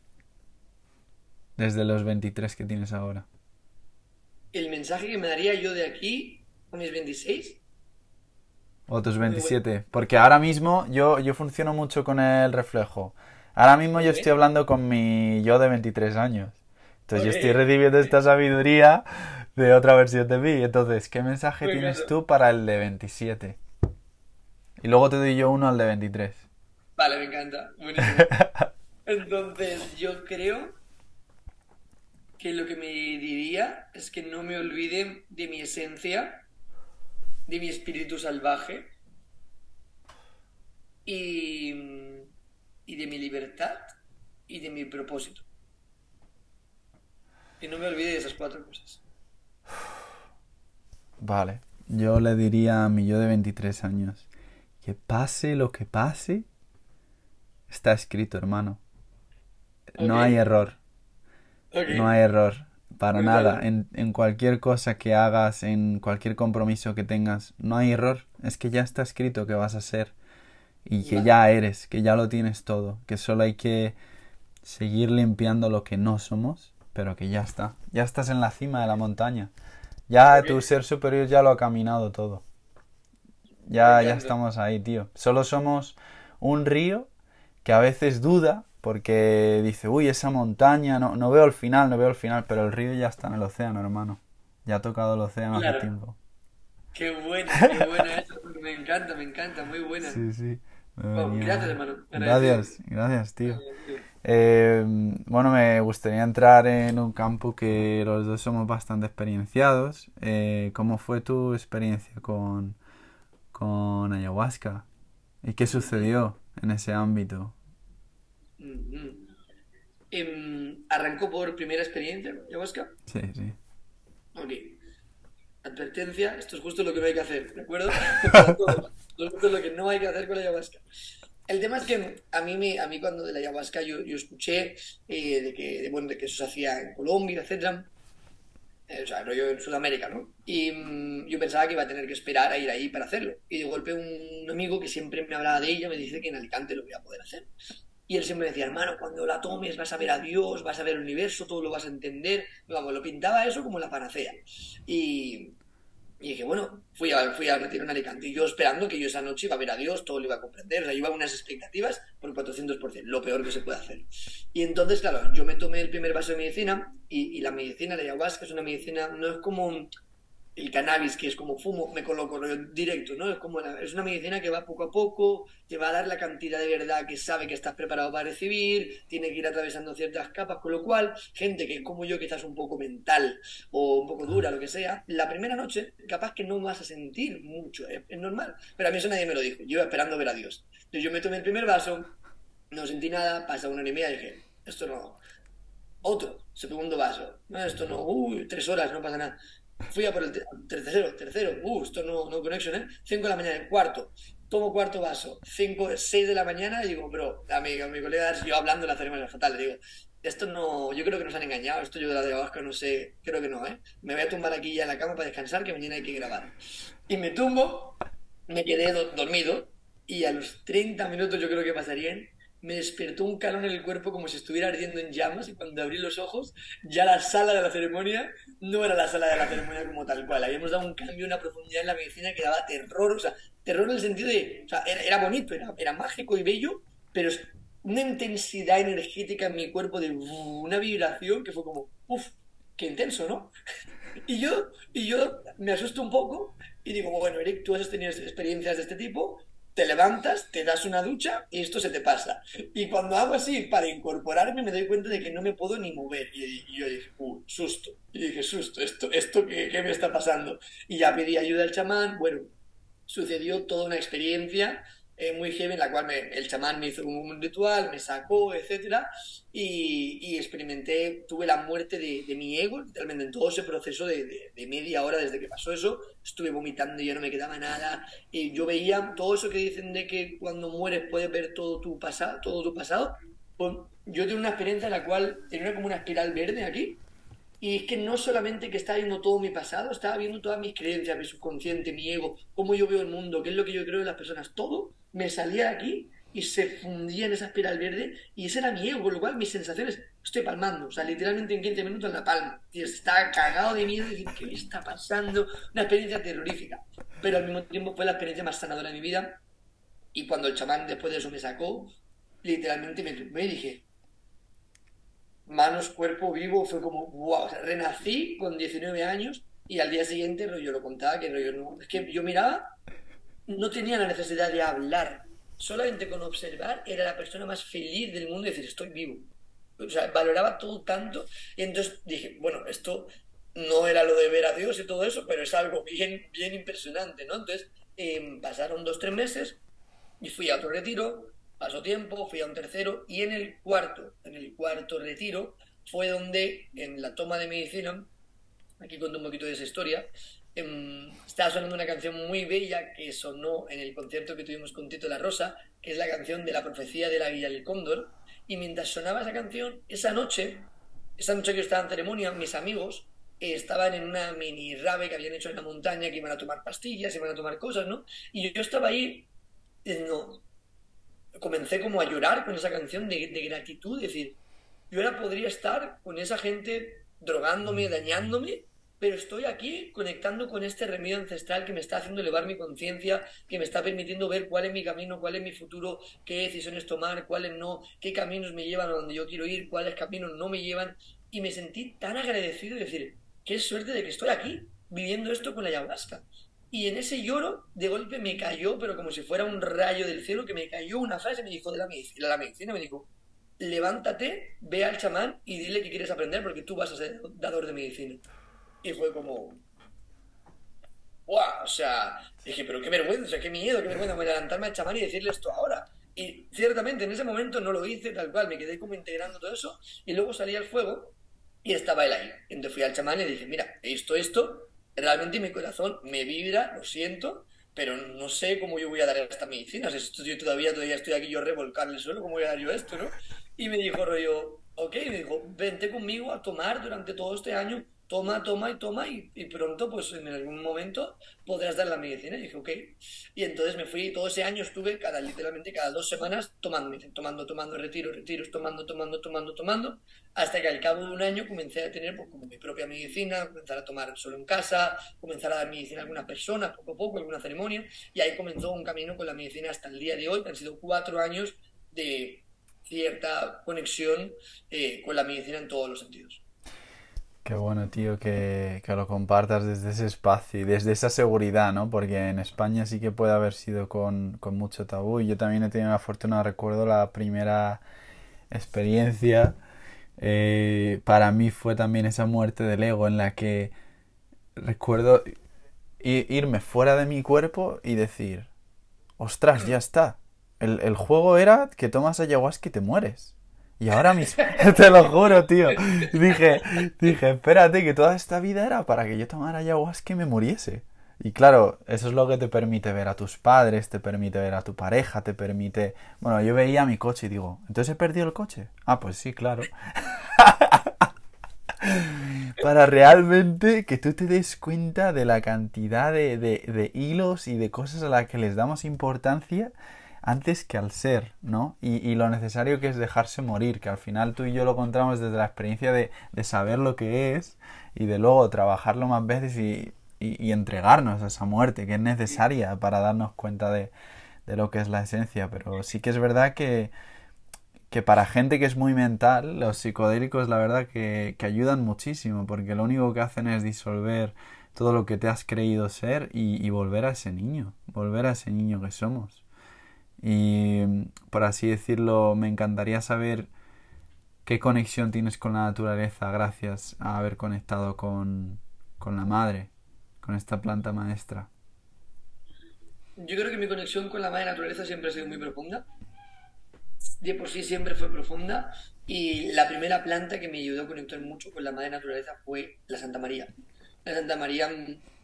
Desde los 23 que tienes ahora. ¿El mensaje que me daría yo de aquí a mis 26? O tus 27. Porque ahora mismo yo, yo funciono mucho con el reflejo. Ahora mismo yo estoy hablando con mi yo de 23 años. Entonces yo estoy recibiendo esta sabiduría de otra versión de mí. Entonces, ¿qué mensaje tienes tú para el de 27? Y luego te doy yo uno al de 23. Vale, me encanta. Entonces, yo creo que lo que me diría es que no me olvide de mi esencia, de mi espíritu salvaje y y de mi libertad y de mi propósito. Y no me olvide de esas cuatro cosas. Vale, yo le diría a mi yo de 23 años, que pase lo que pase, está escrito, hermano. No hay error. No hay error. Para nada. En, en, cualquier cosa que hagas, en cualquier compromiso que tengas, no hay error. Es que ya está escrito que vas a ser y que ya eres, que ya lo tienes todo, que solo hay que seguir limpiando lo que no somos, pero que ya está, ya estás en la cima de la montaña. Ya tu ser superior ya lo ha caminado todo. Ya, ya estamos ahí, tío. Solo somos un río que a veces duda porque dice, uy, esa montaña, no, no veo el final, no veo el final, pero el río ya está en el océano, hermano. Ya ha tocado el océano hace tiempo. Qué buena, qué buena eso. Me encanta, me encanta, muy buena. Sí, sí. gracias, hermano. Gracias, gracias, tío. Eh, bueno, me gustaría entrar en un campo que los dos somos bastante experienciados. Eh, ¿Cómo fue tu experiencia con, con ayahuasca? ¿Y qué sucedió en ese ámbito? Em, ¿Arrancó por primera experiencia ayahuasca? Sí, sí. Ok. Advertencia, esto es justo lo que no hay que hacer, ¿de acuerdo? esto es lo que no hay que hacer con la ayahuasca. El tema es que a mí, me, a mí cuando de la ayahuasca yo, yo escuché eh, de, que, de, bueno, de que eso se hacía en Colombia, etc. Eh, o sea, rollo en Sudamérica, ¿no? Y mm, yo pensaba que iba a tener que esperar a ir ahí para hacerlo. Y de golpe un amigo que siempre me hablaba de ella me dice que en Alicante lo voy a poder hacer. Y él siempre decía, hermano, cuando la tomes vas a ver a Dios, vas a ver el universo, todo lo vas a entender. Vamos, lo pintaba eso como la panacea. Y, dije, bueno, fui a, fui a retirar en Alicante y yo esperando que yo esa noche iba a ver a Dios, todo lo iba a comprender. O sea, yo iba a unas expectativas por 400%, lo peor que se puede hacer. Y entonces, claro, yo me tomé el primer vaso de medicina y, y la medicina, la ayahuasca, es una medicina, no es como el cannabis, que es como fumo, me coloco directo, ¿no? Es como es una medicina que va poco a poco, te va a dar la cantidad de verdad que sabe que estás preparado para recibir, tiene que ir atravesando ciertas capas, con lo cual, gente que es como yo, que estás un poco mental o un poco dura, lo que sea, la primera noche capaz que no vas a sentir mucho, es, normal. Pero a mí eso nadie me lo dijo, yo iba esperando ver a Dios. Entonces yo me tomé el primer vaso, no sentí nada, pasa una hora y media y dije, esto no... Otro, segundo vaso, no, esto no, uy, tres horas, no pasa nada Fui a por el tercero, tercero, uh, esto no, no connection, ¿eh? 5 de la mañana, cuarto, tomo cuarto vaso, 5, 6 de la mañana, y digo, bro, a mi, a mi colega, yo hablando de la ceremonia fatal, le digo, esto no, yo creo que nos han engañado, esto yo de la ayahuasca no sé, creo que no, ¿eh? Me voy a tumbar aquí ya en la cama para descansar, que mañana hay que grabar. Y me tumbo, me quedé dormido, y a los 30 minutos yo creo que pasarían, me despertó un calor en el cuerpo como si estuviera ardiendo en llamas y cuando abrí los ojos ya la sala de la ceremonia no era la sala de la ceremonia como tal cual. Habíamos dado un cambio, una profundidad en la medicina que daba terror, o sea, terror en el sentido de, o sea, era, bonito, era, era, mágico y bello, pero una intensidad energética en mi cuerpo de una vibración que fue como, uff, qué intenso, ¿no? y yo, y yo me asusto un poco y digo, bueno, Eric, tú has tenido experiencias de este tipo, te levantas, te das una ducha y esto se te pasa. Y cuando hago así para incorporarme me doy cuenta de que no me puedo ni mover. Y, yo dije, uh, susto. Y dije, susto, ¿esto, esto qué, qué me está pasando? Y ya pedí ayuda al chamán. Bueno, sucedió toda una experiencia eh, muy heavy en la cual el chamán me hizo un ritual, me sacó, etcétera, y, experimenté, tuve la muerte de, mi ego, literalmente en todo ese proceso de, media hora desde que pasó eso, estuve vomitando y ya no me quedaba nada, y yo veía todo eso que dicen de que cuando mueres puedes ver todo tu pasado, todo tu pasado, pues yo tuve una experiencia en la cual tenía como una espiral verde aquí, y es que no solamente que estaba viendo todo mi pasado, estaba viendo todas mis creencias, mi subconsciente, mi ego, cómo yo veo el mundo, qué es lo que yo creo de las personas, todo me salía de aquí y se fundía en esa espiral verde y ese era mi ego, lo cual mis sensaciones, estoy palmando, o sea, literalmente en 15 minutos en la palma, y estaba cagado de miedo y decir, ¿qué me está pasando? Una experiencia terrorífica, pero al mismo tiempo fue la experiencia más sanadora de mi vida. Y cuando el chamán después de eso me sacó, literalmente me y dije, manos, cuerpo vivo, fue como, wow, renací con 19 años y al día siguiente yo lo contaba que rollo no, es que yo miraba no tenía la necesidad de hablar. Solamente con observar era la persona más feliz del mundo y decir, estoy vivo. O sea, valoraba todo tanto. Y entonces dije, bueno, esto no era lo de ver a Dios y todo eso, pero es algo bien, bien impresionante, ¿no? Entonces, em, pasaron dos, tres meses y fui a otro retiro, pasó tiempo, fui a un tercero y en el cuarto, en el cuarto retiro, fue donde en la toma de medicina, aquí cuento un poquito de esa historia, Em, estaba sonando una canción muy bella que sonó en el concierto que tuvimos con Tito La Rosa, que es la canción de la profecía de la Villa del Cóndor. Y mientras sonaba esa canción, esa noche, esa noche que yo estaba en ceremonia, mis amigos eh, estaban en una mini rave que habían hecho en la montaña, que iban a tomar pastillas, iban a tomar cosas, ¿no? Y yo, estaba ahí, no, comencé como a llorar con esa canción de, de gratitud, es decir, yo ahora podría estar con esa gente drogándome, dañándome, pero estoy aquí conectando con este remedio ancestral que me está haciendo elevar mi conciencia, que me está permitiendo ver cuál es mi camino, cuál es mi futuro, qué decisiones tomar, cuáles no, qué caminos me llevan a donde yo quiero ir, cuáles caminos no me llevan. Y me sentí tan agradecido de decir, qué suerte de que estoy aquí, viviendo esto con la ayahuasca. Y en ese lloro, de golpe me cayó, pero como si fuera un rayo del cielo, que me cayó una frase, me dijo de la medicina, la medicina me dijo, levántate, ve al chamán y dile que quieres aprender porque tú vas a ser dador de medicina. Y fue como. ¡Wow! O sea, dije, pero qué vergüenza, qué miedo, qué vergüenza, voy a adelantarme al chamán y decirle esto ahora. Y ciertamente en ese momento no lo hice tal cual, me quedé como integrando todo eso y luego salí al fuego y estaba él ahí. Entonces fui al chamán y dije, mira, esto, esto, realmente mi corazón me vibra, lo siento, pero no sé cómo yo voy a dar esta medicina. Si yo todavía, todavía estoy aquí yo revolcar el suelo, ¿cómo voy a dar yo esto, no? Y me dijo rollo, ok, me dijo, vente conmigo a tomar durante todo este año toma, toma y toma y, pronto pues en algún momento podrás dar la medicina. Y dije, ok. Y entonces me fui, todo ese año estuve cada, literalmente cada dos semanas tomando, tomando, tomando, retiro, retiros, tomando, tomando, tomando, tomando, hasta que al cabo de un año comencé a tener pues, como mi propia medicina, comenzar a tomar solo en casa, comenzar a dar medicina a algunas personas, poco a poco, alguna ceremonia, y ahí comenzó un camino con la medicina hasta el día de hoy, han sido cuatro años de cierta conexión eh, con la medicina en todos los sentidos. Qué bueno, tío, que, que, lo compartas desde ese espacio y desde esa seguridad, ¿no? Porque en España sí que puede haber sido con, con mucho tabú. Yo también he tenido la fortuna, recuerdo la primera experiencia, eh, para mí fue también esa muerte del ego en la que recuerdo irme fuera de mi cuerpo y decir, ostras, ya está. El, el juego era que tomas ayahuasca y te mueres. Y ahora mismo, te lo juro, tío. Dije, dije, espérate, que toda esta vida era para que yo tomara ayahuasca y me muriese. Y claro, eso es lo que te permite ver a tus padres, te permite ver a tu pareja, te permite... Bueno, yo veía mi coche y digo, ¿entonces he perdido el coche? Ah, pues sí, claro. para realmente que tú te des cuenta de la cantidad de, de, de hilos y de cosas a las que les damos importancia antes que al ser, ¿no? Y, y, lo necesario que es dejarse morir, que al final tú y yo lo encontramos desde la experiencia de, de saber lo que es y de luego trabajarlo más veces y, y, y, entregarnos a esa muerte que es necesaria para darnos cuenta de, de lo que es la esencia. Pero sí que es verdad que, que para gente que es muy mental, los psicodélicos la verdad que, que ayudan muchísimo, porque lo único que hacen es disolver todo lo que te has creído ser y volver a ese niño, volver a ese niño que somos. Y por así decirlo, me encantaría saber qué conexión tienes con la naturaleza gracias a haber conectado con, con la madre, con esta planta maestra. Yo creo que mi conexión con la madre naturaleza siempre ha sido muy profunda. De por sí siempre fue profunda. Y la primera planta que me ayudó a conectar mucho con la madre naturaleza fue la Santa María. La Santa María,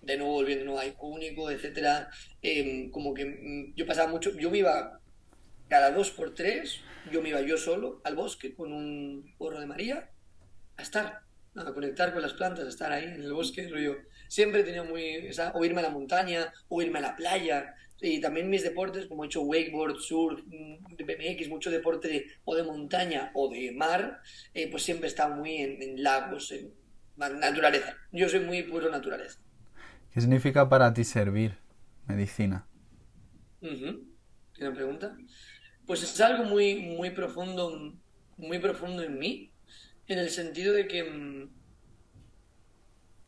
de nuevo volviendo a hijo único, etcétera, eh, como que yo pasaba mucho, yo me iba cada dos por tres, yo me iba yo solo al bosque con un porro de María a estar, a conectar con las plantas, a estar ahí en el bosque. Yo siempre he tenido muy, o irme a la montaña, o irme a la playa, y también mis deportes, como he hecho wakeboard, surf, BMX, mucho deporte de, o de montaña o de mar, eh, pues siempre estado muy en, en, lagos, en naturaleza. Yo soy muy puro naturaleza. ¿Qué significa para ti servir medicina? ¿Tiene pregunta? Pues es algo muy, muy profundo, muy profundo en mí, en el sentido de que mmm,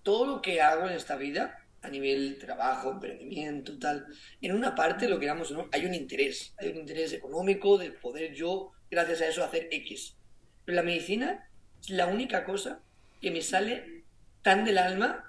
todo lo que hago en esta vida a nivel trabajo, emprendimiento, tal. En una parte, lo que digamos, ¿no? hay un interés, hay un interés económico de poder yo, gracias a eso, hacer X. Pero la medicina es la única cosa que me sale tan del alma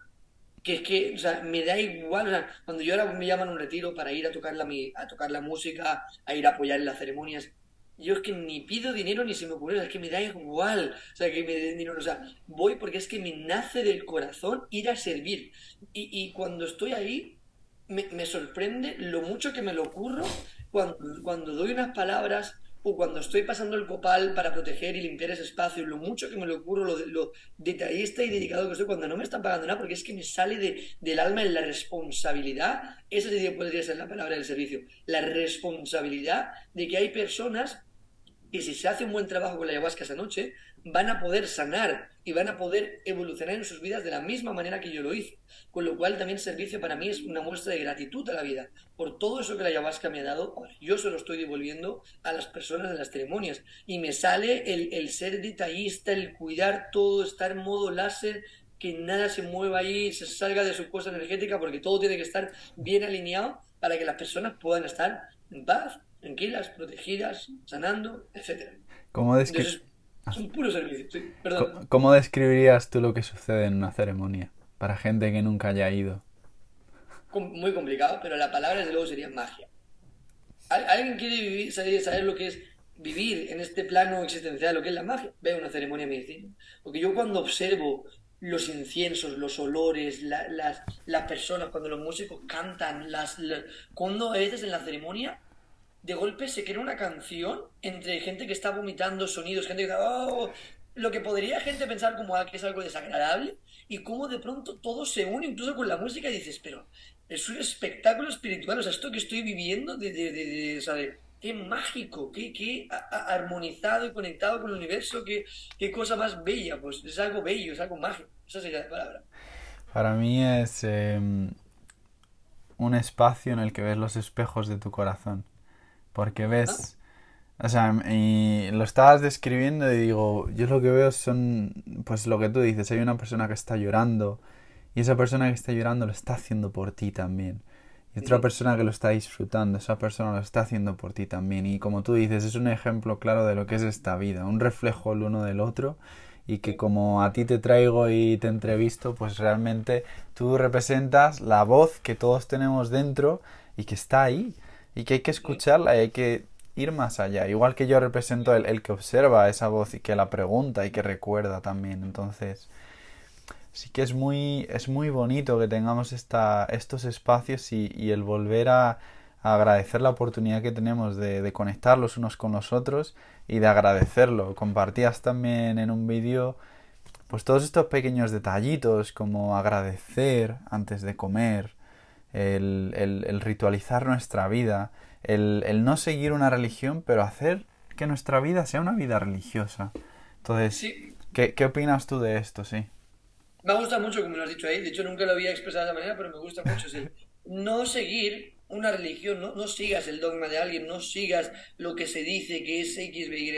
que es que, o sea, me da igual, o sea, cuando yo ahora me llaman a un retiro para ir a tocar la, a tocar la música, a ir a apoyar en las ceremonias, yo es que ni pido dinero ni se me ocurre, es que me da igual, o sea, que me den dinero, o sea, voy porque es que me nace del corazón ir a servir. Y, y cuando estoy ahí, me, me, sorprende lo mucho que me lo ocurro cuando, cuando doy unas palabras o cuando estoy pasando el copal para proteger y limpiar ese espacio, lo mucho que me lo ocurro, lo, lo detallista y dedicado que estoy cuando no me están pagando nada, porque es que me sale de, del alma en la responsabilidad, esa podría ser la palabra del servicio, la responsabilidad de que hay personas y si se hace un buen trabajo con la ayahuasca esa noche, van a poder sanar y van a poder evolucionar en sus vidas de la misma manera que yo lo hice. Con lo cual también servicio para mí es una muestra de gratitud a la vida por todo eso que la ayahuasca me ha dado. Yo se lo estoy devolviendo a las personas de las ceremonias. Y me sale el, el ser detallista, el cuidar todo, estar en modo láser, que nada se mueva ahí, se salga de su cosa energética, porque todo tiene que estar bien alineado para que las personas puedan estar en paz, tranquilas, protegidas, sanando, etc. ¿Cómo, descri Entonces, es un puro servicio. Sí, perdón. ¿Cómo describirías tú lo que sucede en una ceremonia para gente que nunca haya ido? Muy complicado, pero la palabra desde luego sería magia. ¿Alguien quiere vivir, saber, saber lo que es vivir en este plano existencial, lo que es la magia? Ve una ceremonia medicina. Porque yo cuando observo los inciensos, los olores, la, las, las personas, cuando los músicos cantan, las, las, cuando a veces en la ceremonia de golpe se crea una canción entre gente que está vomitando sonidos, gente que está... Oh", lo que podría gente pensar como que es algo desagradable y cómo de pronto todo se une incluso con la música y dices, pero es un espectáculo espiritual, o sea, esto que estoy viviendo de, de, de, qué mágico, qué, qué armonizado y conectado con el universo, qué, qué cosa más bella, pues es algo bello, es algo mágico, esa sería la palabra. Para mí es eh, un espacio en el que ves los espejos de tu corazón porque ves, o sea, y lo estabas describiendo y digo, yo lo que veo son, pues lo que tú dices, hay una persona que está llorando y esa persona que está llorando lo está haciendo por ti también. Y otra persona que lo está disfrutando, esa persona lo está haciendo por ti también. Y como tú dices, es un ejemplo claro de lo que es esta vida, un reflejo el uno del otro y que como a ti te traigo y te entrevisto, pues realmente tú representas la voz que todos tenemos dentro y que está ahí y que hay que escucharla y hay que ir más allá. Igual que yo represento el, el, que observa esa voz y que la pregunta y que recuerda también. Entonces, sí que es muy, es muy bonito que tengamos esta, estos espacios y, y el volver a, a, agradecer la oportunidad que tenemos de, de, conectar los unos con los otros y de agradecerlo. Compartías también en un vídeo pues todos estos pequeños detallitos como agradecer antes de comer, el, el, ritualizar nuestra vida, el, el, no seguir una religión, pero hacer que nuestra vida sea una vida religiosa. Entonces, ¿qué, ¿qué, opinas tú de esto? Sí. Me gusta mucho como lo has dicho ahí, de hecho nunca lo había expresado de esa manera, pero me gusta mucho. no seguir una religión, no, no sigas el dogma de alguien, no sigas lo que se dice que es X, Y,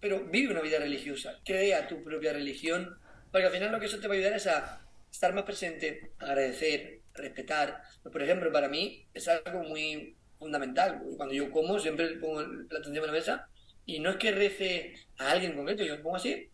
pero vive una vida religiosa, crea tu propia religión, porque al final lo que eso te va a ayudar es a estar más presente, agradecer, respetar. Por ejemplo, para mí es algo muy fundamental. Cuando yo como, siempre pongo la atención en la mesa y no es que rece a alguien concreto, yo me pongo así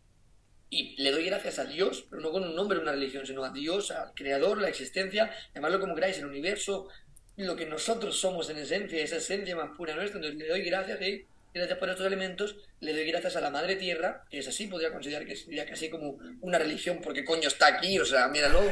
y le doy gracias a Dios, pero no con un nombre, una religión, sino a Dios, al Creador, la existencia, llamarlo como queráis, el universo, lo que nosotros somos en esencia, esa esencia más pura nuestra. Entonces le doy gracias, ¿eh? gracias por estos elementos, le doy gracias a la Madre Tierra, que es así, podría considerar que sería casi como una religión, porque coño está aquí, o sea, míralo,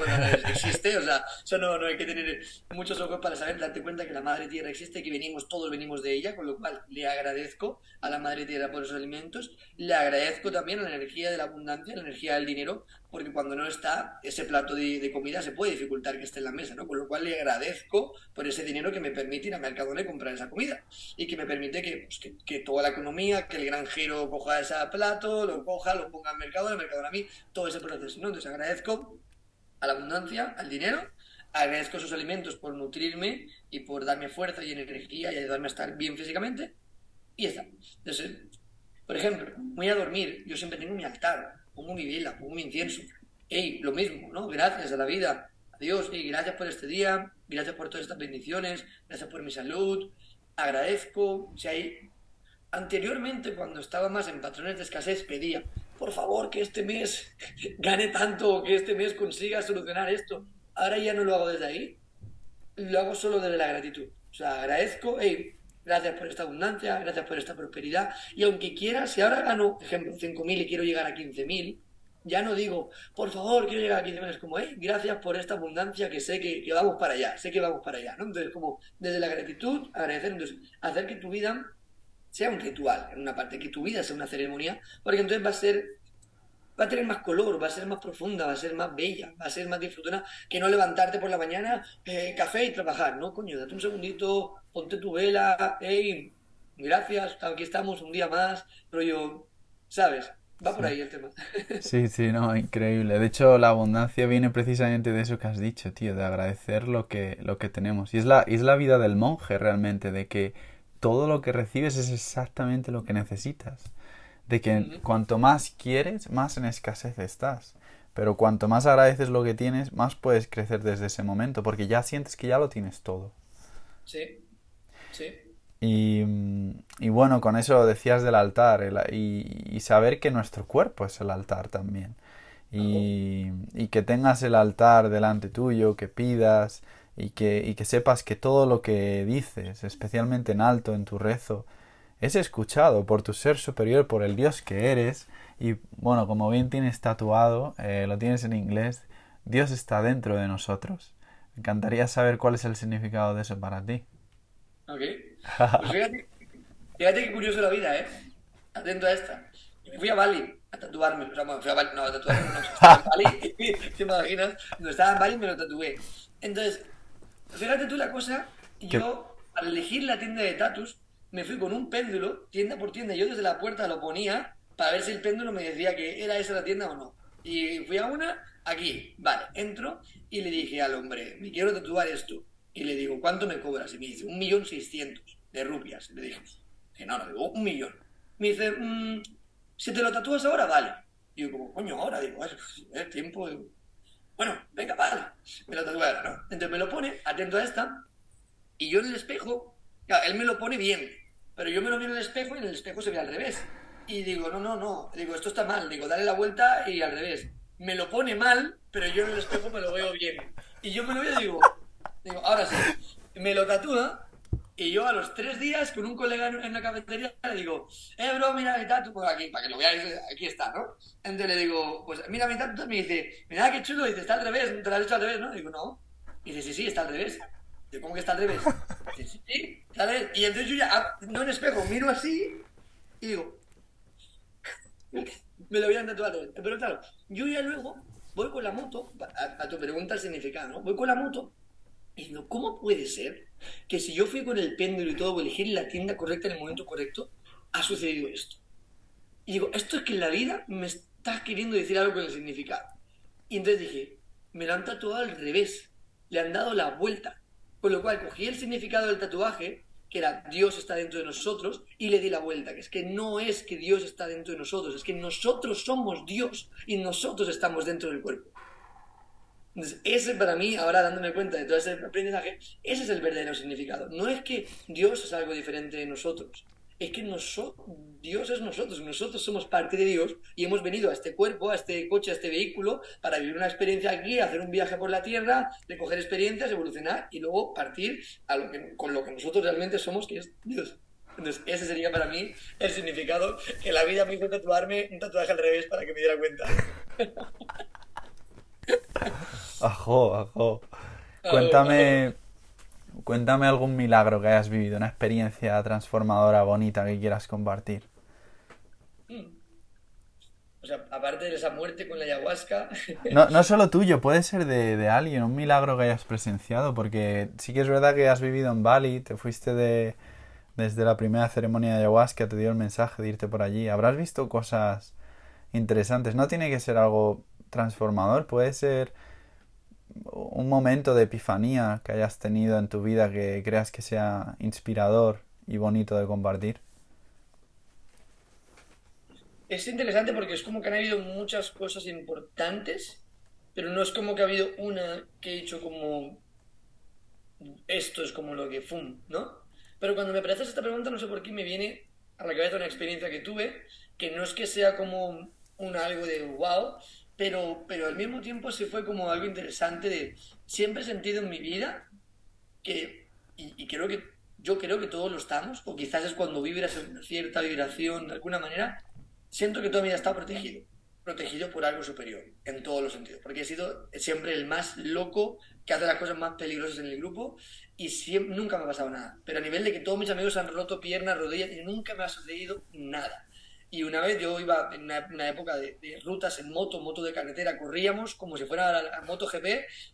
existe, o sea, eso no, no hay que tener muchos ojos para saber, darte cuenta que la Madre Tierra existe, que venimos, todos venimos de ella, con lo cual le agradezco a la Madre Tierra por esos alimentos, le agradezco también a la energía de la abundancia, la energía del dinero, porque cuando no está ese plato de, comida se puede dificultar que esté en la mesa, ¿no? Con lo cual le agradezco por ese dinero que me permite ir a Mercadona y comprar esa comida y que me permite que, pues, que, que, toda la economía, que el granjero coja ese plato, lo coja, lo ponga en Mercadona, el Mercadona a mí, todo ese proceso, ¿no? Entonces agradezco a la abundancia, al dinero, agradezco esos alimentos por nutrirme y por darme fuerza y energía y ayudarme a estar bien físicamente y está. Entonces, por ejemplo, voy a dormir, yo siempre tengo mi altar pongo mi vela, pongo mi incienso. Ey, lo mismo, ¿no? Gracias a la vida, a Dios, y gracias por este día, gracias por todas estas bendiciones, gracias por mi salud, agradezco. Si hay... Anteriormente, cuando estaba más en patrones de escasez, pedía, por favor, que este mes gane tanto, que este mes consiga solucionar esto. Ahora ya no lo hago desde ahí, lo hago solo desde la gratitud. O sea, agradezco, hey, gracias por esta abundancia, gracias por esta prosperidad. Y aunque quiera, si ahora gano, ejemplo, 5.000 y quiero llegar a 15.000, ya no digo, por favor, quiero llegar a 15.000, es como, hey, gracias por esta abundancia que sé que, vamos para allá, sé que vamos para allá, ¿no? Entonces, como desde la gratitud, agradecer, entonces, hacer que tu vida sea un ritual, en una parte, que tu vida sea una ceremonia, porque entonces va a ser va a tener más color, va a ser más profunda, va a ser más bella, va a ser más disfrutona que no levantarte por la mañana, eh, café y trabajar, ¿no? Coño, date un segundito, ponte tu vela, hey, gracias, aquí estamos un día más, pero yo, ¿sabes? Va por ahí el tema. Sí, sí, no, increíble. De hecho, la abundancia viene precisamente de eso que has dicho, tío, de agradecer lo que, lo que tenemos. Y es la, es la vida del monje realmente, de que todo lo que recibes es exactamente lo que necesitas de que cuanto más quieres, más en escasez estás. Pero cuanto más agradeces lo que tienes, más puedes crecer desde ese momento, porque ya sientes que ya lo tienes todo. Sí, sí. Y, y bueno, con eso decías del altar y, saber que nuestro cuerpo es el altar también. Y, y, que tengas el altar delante tuyo, que pidas y que, y que sepas que todo lo que dices, especialmente en alto en tu rezo, es escuchado por tu ser superior, por el Dios que eres. Y bueno, como bien tienes tatuado, eh, lo tienes en inglés, Dios está dentro de nosotros. Me encantaría saber cuál es el significado de eso para ti. Ok. Pues fíjate, fíjate qué curioso la vida, ¿eh? Atento a esta. Me fui a Bali a tatuarme. O sea, bueno, fui a Bali, no, a tatuarme no. Estaba en Bali, ¿te imaginas? No estaba en Bali me lo tatué. Entonces, fíjate tú la cosa, yo, al elegir la tienda de tatus, me fui con un péndulo, tienda por tienda, yo desde la puerta lo ponía para ver si el péndulo me decía que era esa la tienda o no. Y fui a una, aquí, vale, entro y le dije al hombre, me quiero tatuar esto. Y le digo, ¿cuánto me cobras? Y me dice, un millón seiscientos de rupias. Le dije, no, no, digo, un millón. Me dice, mmm, si te lo tatúas ahora, vale. Y yo como, coño, ahora, digo, es tiempo. Bueno, venga, vale. Me lo tatúo ahora, ¿no? Entonces me lo pone, atento a esta, y yo en el espejo, claro, él me lo pone bien, pero yo me lo miro en el espejo y en el espejo se ve al revés. Y digo, no, no, no. Digo, esto está mal. Digo, dale la vuelta y al revés. Me lo pone mal, pero yo en el espejo me lo veo bien. Y yo me lo veo y digo, digo, ahora sí. Me lo tatúa y yo a los tres días con un colega en la cafetería le digo, eh, bro, mira mi tatu, pues aquí, para que lo veáis, aquí está, ¿no? Entonces le digo, pues mira mi tatu, me dice, mira qué chulo, dice, está al revés, te lo has hecho al revés, ¿no? digo, no. Y dice, sí, sí, está al revés. ¿cómo que está al revés? Sí, sí, está al Y entonces yo ya, no en espejo, miro así y digo, me lo habían tatuado. Pero claro, yo ya luego voy con la moto, a, tu pregunta el significado, ¿no? Voy con la moto y digo, ¿cómo puede ser que si yo fui con el péndulo y todo, voy a elegir la tienda correcta en el momento correcto, ha sucedido esto? Y digo, esto es que en la vida me estás queriendo decir algo con el significado. Y entonces dije, me lo han tatuado al revés, le han dado la vuelta. Con lo cual cogí el significado del tatuaje que era Dios está dentro de nosotros, y le di la vuelta, que es que no es que Dios está dentro de nosotros, es que nosotros somos Dios y nosotros estamos dentro del cuerpo. Entonces, ese para mí, ahora dándome cuenta de todo ese aprendizaje, ese es el verdadero significado. No es que Dios es algo diferente de nosotros, es que nosotros, Dios es nosotros, nosotros somos parte de Dios y hemos venido a este cuerpo, a este coche, a este vehículo, para vivir una experiencia aquí, hacer un viaje por la Tierra, de coger experiencias, evolucionar y luego partir con lo que nosotros realmente somos, que es Dios. Entonces, ese sería para mí el significado que la vida me hizo tatuarme un tatuaje al revés para que me diera cuenta. ajo, ajo. Cuéntame Cuéntame algún milagro que hayas vivido, una experiencia transformadora, bonita que quieras compartir. Mm. O sea, aparte de esa muerte con la ayahuasca. No, no solo tuyo, puede ser de, alguien, un milagro que hayas presenciado, porque sí que es verdad que has vivido en Bali, te fuiste de, desde la primera ceremonia de ayahuasca, te dio el mensaje de irte por allí. Habrás visto cosas interesantes. No tiene que ser algo transformador, puede ser un momento de epifanía que hayas tenido en tu vida que creas que sea inspirador y bonito de compartir? Es interesante porque es como que han habido muchas cosas importantes, pero no es como que ha habido una que he hecho como esto es como lo que fum, ¿no? Pero cuando me haces esta pregunta no sé por qué me viene a la cabeza una experiencia que tuve, que no es que sea como un algo de wow, pero, pero al mismo tiempo se fue como algo interesante de siempre he sentido en mi vida que, y, creo que yo creo que todos lo estamos, o quizás es cuando vibras en cierta vibración de alguna manera, siento que toda mi vida está protegido, protegido por algo superior, en todos los sentidos, porque he sido siempre el más loco que hace las cosas más peligrosas en el grupo y siempre, nunca me ha pasado nada, pero a nivel de que todos mis amigos han roto piernas, rodillas y nunca me ha sucedido nada. Y una vez yo iba en una, época de, rutas en moto, moto de carretera, corríamos como si fuera la, MotoGP,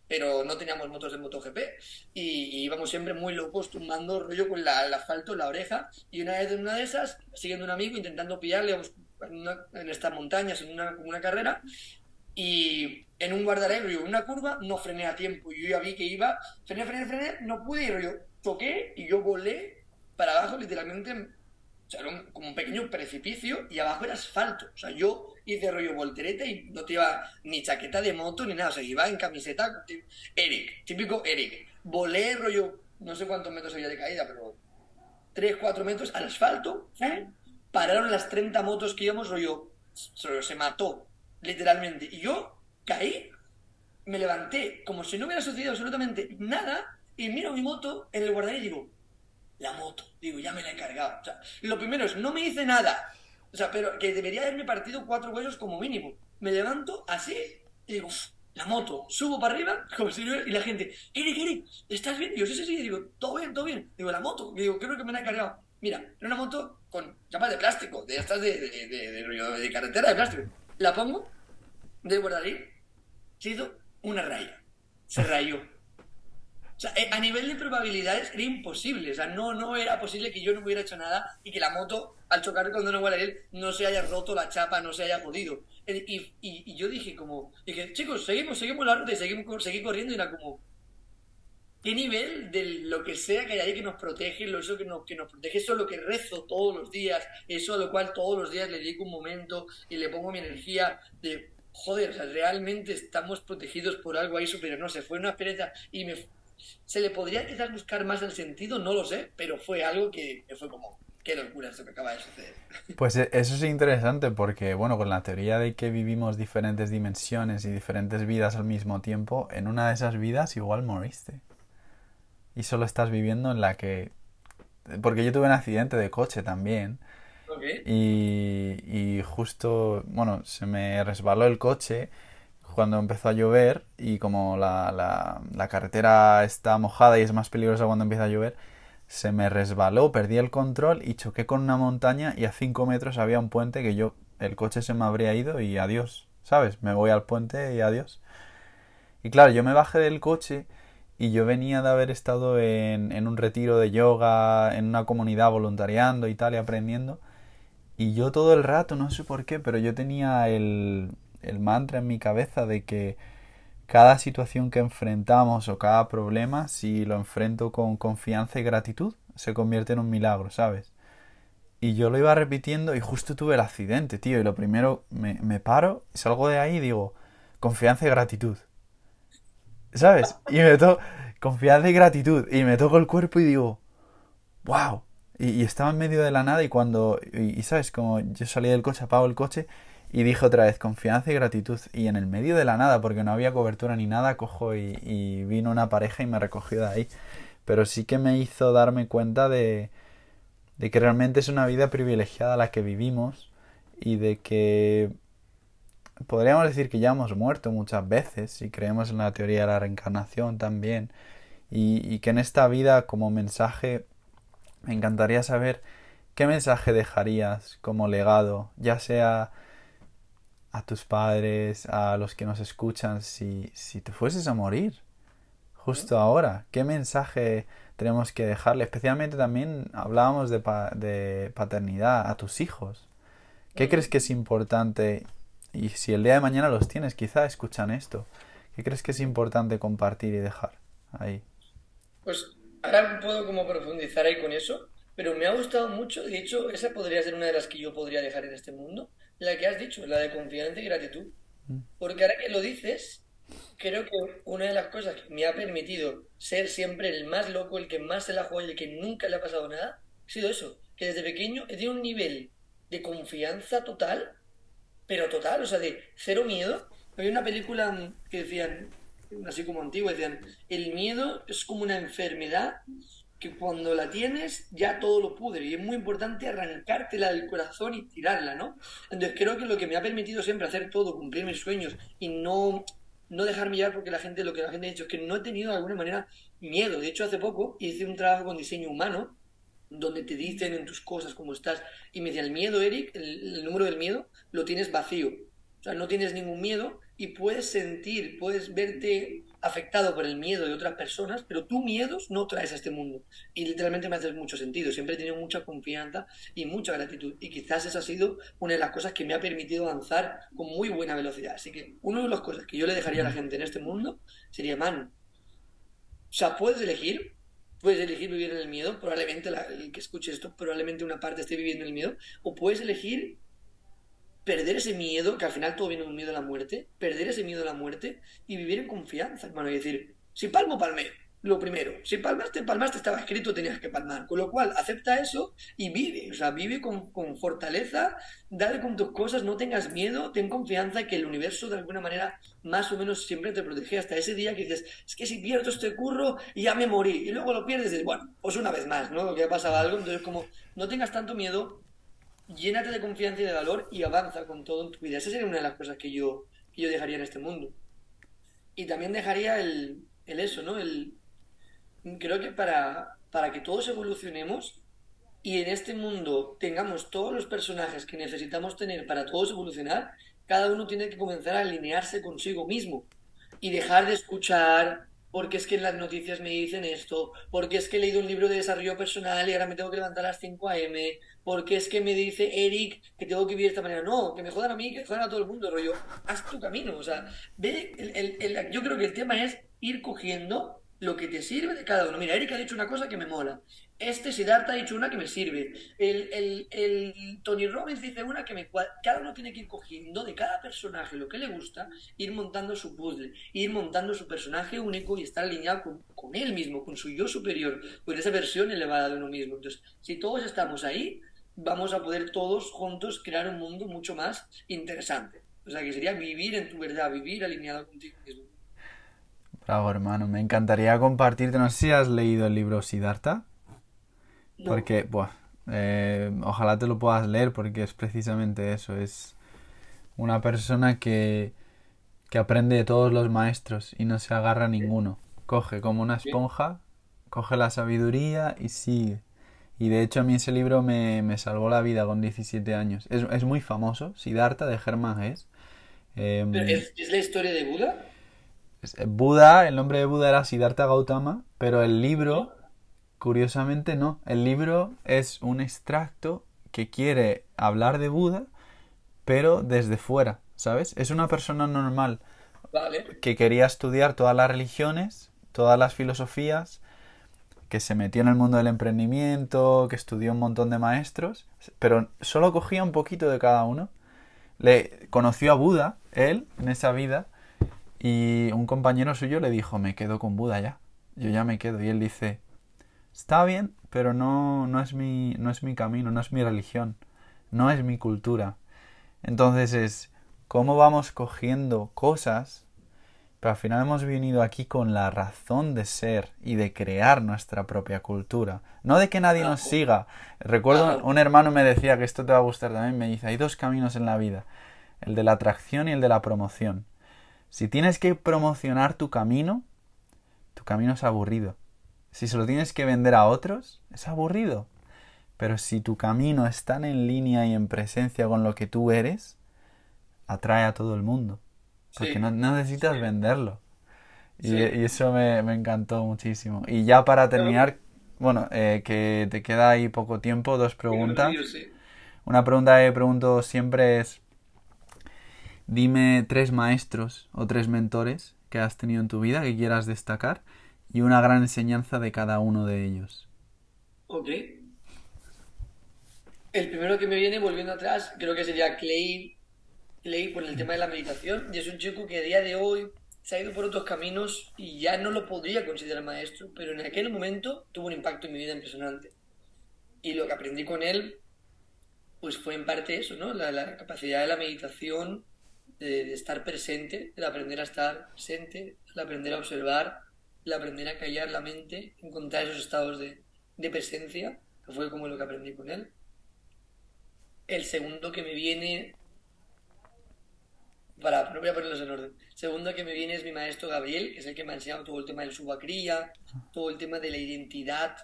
pero no teníamos motos de MotoGP. Y, y íbamos siempre muy locos, tumbando rollo con la, el asfalto en la oreja. Y una vez en una de esas, siguiendo un amigo, intentando pillarle en, estas montañas, en una, una carrera, y en un guardarelo, en una curva, no frené a tiempo. Yo ya vi que iba, frené, frené, frené, no pude ir, yo toqué y yo volé para abajo, literalmente sea, era como un pequeño precipicio y abajo era asfalto. O sea, yo hice rollo voltereta y no te iba ni chaqueta de moto ni nada. O sea, iba en camiseta. Eric, típico Eric. Volé rollo, no sé cuántos metros había de caída, pero 3, 4 metros al asfalto. ¿eh? Pararon las 30 motos que íbamos, rollo, se mató, literalmente. Y yo caí, me levanté como si no hubiera sucedido absolutamente nada y miro mi moto en el guardaré y digo, la moto. Digo, ya me la he cargado. Lo primero es, no me hice nada. O sea, pero que debería haberme partido cuatro huesos como mínimo. Me levanto así y digo, la moto, subo para arriba, como si y la gente, Eric, Eric, ¿estás bien? Y yo, sí, sí, sí, digo, todo bien, todo bien. Digo, la moto, digo, creo que me la he cargado. Mira, era una moto con chapas de plástico, de estas de, de, de, de carretera de plástico. La pongo, de guardarín, se hizo una raya. Se rayó. O sea, eh, a nivel de probabilidades era imposible. O sea, no, no era posible que yo no hubiera hecho nada y que la moto, al chocar con Don él, no se haya roto la chapa, no se haya jodido. Eh, y, y, yo dije como, dije, chicos, seguimos, seguimos la ruta y seguimos, seguí corriendo y era como, ¿qué nivel de lo que sea que hay ahí que nos protege, lo eso que nos, que nos protege, eso es lo que rezo todos los días, eso a lo cual todos los días le dedico un momento y le pongo mi energía de, joder, o sea, realmente estamos protegidos por algo ahí superior, no sé, fue una experiencia y me ¿Se le podría quizás buscar más el sentido? No lo sé, pero fue algo que, fue como, qué locura esto que acaba de suceder. Pues e, eso es interesante porque, bueno, con la teoría de que vivimos diferentes dimensiones y diferentes vidas al mismo tiempo, en una de esas vidas igual moriste. Y solo estás viviendo en la que... Porque yo tuve un accidente de coche también. Y, y justo, bueno, se me resbaló el coche cuando empezó a llover y como la, la, carretera está mojada y es más peligrosa cuando empieza a llover, se me resbaló, perdí el control y choqué con una montaña y a 5 metros había un puente que yo el coche se me habría ido y adiós, ¿sabes? Me voy al puente y adiós. Y claro, yo me bajé del coche y yo venía de haber estado en, en un retiro de yoga, en una comunidad voluntariando y tal, y aprendiendo. Y yo todo el rato, no sé por qué, pero yo tenía el, el mantra en mi cabeza de que cada situación que enfrentamos o cada problema, si lo enfrento con confianza y gratitud, se convierte en un milagro, ¿sabes? Y yo lo iba repitiendo y justo tuve el accidente, tío. Y lo primero, me, me paro, salgo de ahí y digo, confianza y gratitud. ¿Sabes? Y me toco, confianza y gratitud. Y me toco el cuerpo y digo, wow. Y, estaba en medio de la nada y cuando, y, sabes, como yo salí del coche, apago el coche y dije otra vez confianza y gratitud. Y en el medio de la nada, porque no había cobertura ni nada, cojo y, y vino una pareja y me recogió de ahí. Pero sí que me hizo darme cuenta de, de que realmente es una vida privilegiada la que vivimos y de que podríamos decir que ya hemos muerto muchas veces si creemos en la teoría de la reencarnación también y, y que en esta vida como mensaje me encantaría saber qué mensaje dejarías como legado ya sea a tus padres, a los que nos escuchan, si, si te fueses a morir justo ahora? ¿Qué mensaje tenemos que dejarle? Especialmente también hablábamos de, de paternidad a tus hijos. ¿Qué crees que es importante? Y si el día de mañana los tienes, quizá escuchan esto. ¿Qué crees que es importante compartir y dejar ahí? Pues ahora puedo como profundizar ahí con eso, pero me ha gustado mucho, de hecho, esa podría ser una de las que yo podría dejar en este mundo, la que has dicho, la de confianza y gratitud. Mm. Porque ahora que lo dices, creo que una de las cosas que me ha permitido ser siempre el más loco, el que más se la juega y el que nunca le ha pasado nada, ha sido eso, que desde pequeño he tenido un nivel de confianza total, pero total, o sea, de cero miedo. Había una película que decían, así como antigua, decían, el miedo es como una enfermedad que cuando la tienes ya todo lo pudre y es muy importante arrancártela del corazón y tirarla, ¿no? Entonces creo que lo que me ha permitido siempre hacer todo, cumplir mis sueños y no, no dejarme llevar porque la gente, lo que la gente ha dicho es que no he tenido de alguna manera miedo. De hecho, hace poco hice un trabajo con diseño humano donde te dicen en tus cosas cómo estás y me decían, el miedo, Eric, el número del miedo, lo tienes vacío. O sea, no tienes ningún miedo y puedes sentir, puedes verte afectado por el miedo de otras personas, pero tú miedos no traes a este mundo. Y literalmente me hace mucho sentido. Siempre he tenido mucha confianza y mucha gratitud. Y quizás esa ha sido una de las cosas que me ha permitido avanzar con muy buena velocidad. Así que una de las cosas que yo le dejaría a la gente en este mundo sería, man, o sea, puedes elegir, puedes elegir vivir en el miedo, probablemente el que escuche esto, probablemente una parte esté viviendo en el miedo, o puedes elegir perder ese miedo, que al final todo viene un miedo a la muerte, perder ese miedo a la muerte y vivir en confianza, hermano. Y decir, si palmo, palmé. Lo primero, si palmaste, palmaste, estaba escrito, tenías que palmar. Con lo cual, acepta eso y vive. O sea, vive con, con fortaleza, dale con tus cosas, no tengas miedo, ten confianza que el universo de alguna manera más o menos siempre te protege hasta ese día que dices, es que si pierdo este curro y ya me morí. Y luego lo pierdes y dices, bueno, pues una vez más, ¿no? Que ha pasado algo. Entonces, como no tengas tanto miedo, llénate de confianza y de valor y avanza con todo en tu vida. Esa sería una de las cosas que yo, yo dejaría en este mundo. Y también dejaría el, el eso, ¿no? El, creo que para, para que todos evolucionemos y en este mundo tengamos todos los personajes que necesitamos tener para todos evolucionar, cada uno tiene que comenzar a alinearse consigo mismo y dejar de escuchar porque es que en las noticias me dicen esto, porque es que he leído un libro de desarrollo personal y ahora me tengo que levantar a las 5 a.m., porque es que me dice Eric que tengo que vivir de esta manera. No, que me jodan a mí, que jodan a todo el mundo, rollo. Haz tu camino, o sea, ve, el, yo creo que el tema es ir cogiendo lo que te sirve de cada uno. Mira, Eric ha dicho una cosa que me mola. Este Siddhartha ha dicho una que me sirve. El, el, Tony Robbins dice una que me... Cada uno tiene que ir cogiendo de cada personaje lo que le gusta, ir montando su puzzle, ir montando su personaje único y estar alineado con, con él mismo, con su yo superior, con esa versión elevada de uno mismo. Entonces, si todos estamos ahí, vamos a poder todos juntos crear un mundo mucho más interesante. O sea, que sería vivir en tu verdad, vivir alineado contigo mismo. Bravo, hermano. Me encantaría compartirte. No sé si has leído el libro Siddhartha. Porque, buah, eh, ojalá te lo puedas leer porque es precisamente eso. Es una persona que, que aprende de todos los maestros y no se agarra a ninguno. Coge como una esponja, coge la sabiduría y sigue. Y de hecho a mí ese libro me, me salvó la vida con 17 años. Es, es muy famoso, Siddhartha de Germán Hesse. Em, ¿Pero ¿Es, es la historia de Buda? es- Buda, el nombre de Buda era Siddhartha Gautama, pero el libro, curiosamente no. El libro es un extracto que quiere hablar de Buda, pero desde fuera, ¿sabes? Es una persona normal Vale. que quería estudiar todas las religiones, todas las filosofías, que se metió en el mundo del emprendimiento, que estudió un montón de maestros, pero solo cogía un poquito de cada uno. Le conoció a Buda, él, en esa vida, y un compañero suyo le dijo, me quedo con Buda ya, yo ya me quedo. Y él dice, está bien, pero no, no es mi, no es mi camino, no es mi religión, no es mi cultura. Entonces es cómo vamos cogiendo cosas, pero al final hemos venido aquí con la razón de ser y de crear nuestra propia cultura. No de que nadie nos siga. Recuerdo un hermano me decía que esto te va a gustar también, me dice, hay dos caminos en la vida, el de la atracción y el de la promoción. Si tienes que promocionar tu camino, tu camino es aburrido. Si se lo tienes que vender a otros, es aburrido. Pero si tu camino es tan en línea y en presencia con lo que tú eres, atrae a todo el mundo. Porque Sí. no, no necesitas Sí. venderlo. Y, Sí. y eso me, me encantó muchísimo. Y ya para terminar, bueno, eh, que te queda ahí poco tiempo, dos preguntas. Una pregunta que pregunto siempre es, dime tres maestros o tres mentores que has tenido en tu vida que quieras destacar y una gran enseñanza de cada uno de ellos. Ok. El primero que me viene, volviendo atrás, creo que sería Clay, Clay por el tema de la meditación. Y es un chico que a día de hoy se ha ido por otros caminos y ya no lo podría considerar maestro, pero en aquel momento tuvo un impacto en mi vida impresionante. Y lo que aprendí con él, pues fue en parte eso, ¿no? La, capacidad de la meditación, de, de estar presente, el aprender a estar presente, el aprender a observar, el aprender a callar la mente, encontrar esos estados de, de presencia, que fue como lo que aprendí con él. El segundo que me viene, para, no voy a ponerlos en orden. Segundo que me viene es mi maestro Gabriel, que es el que me ha enseñado todo el tema del subacría, todo el tema de la identidad,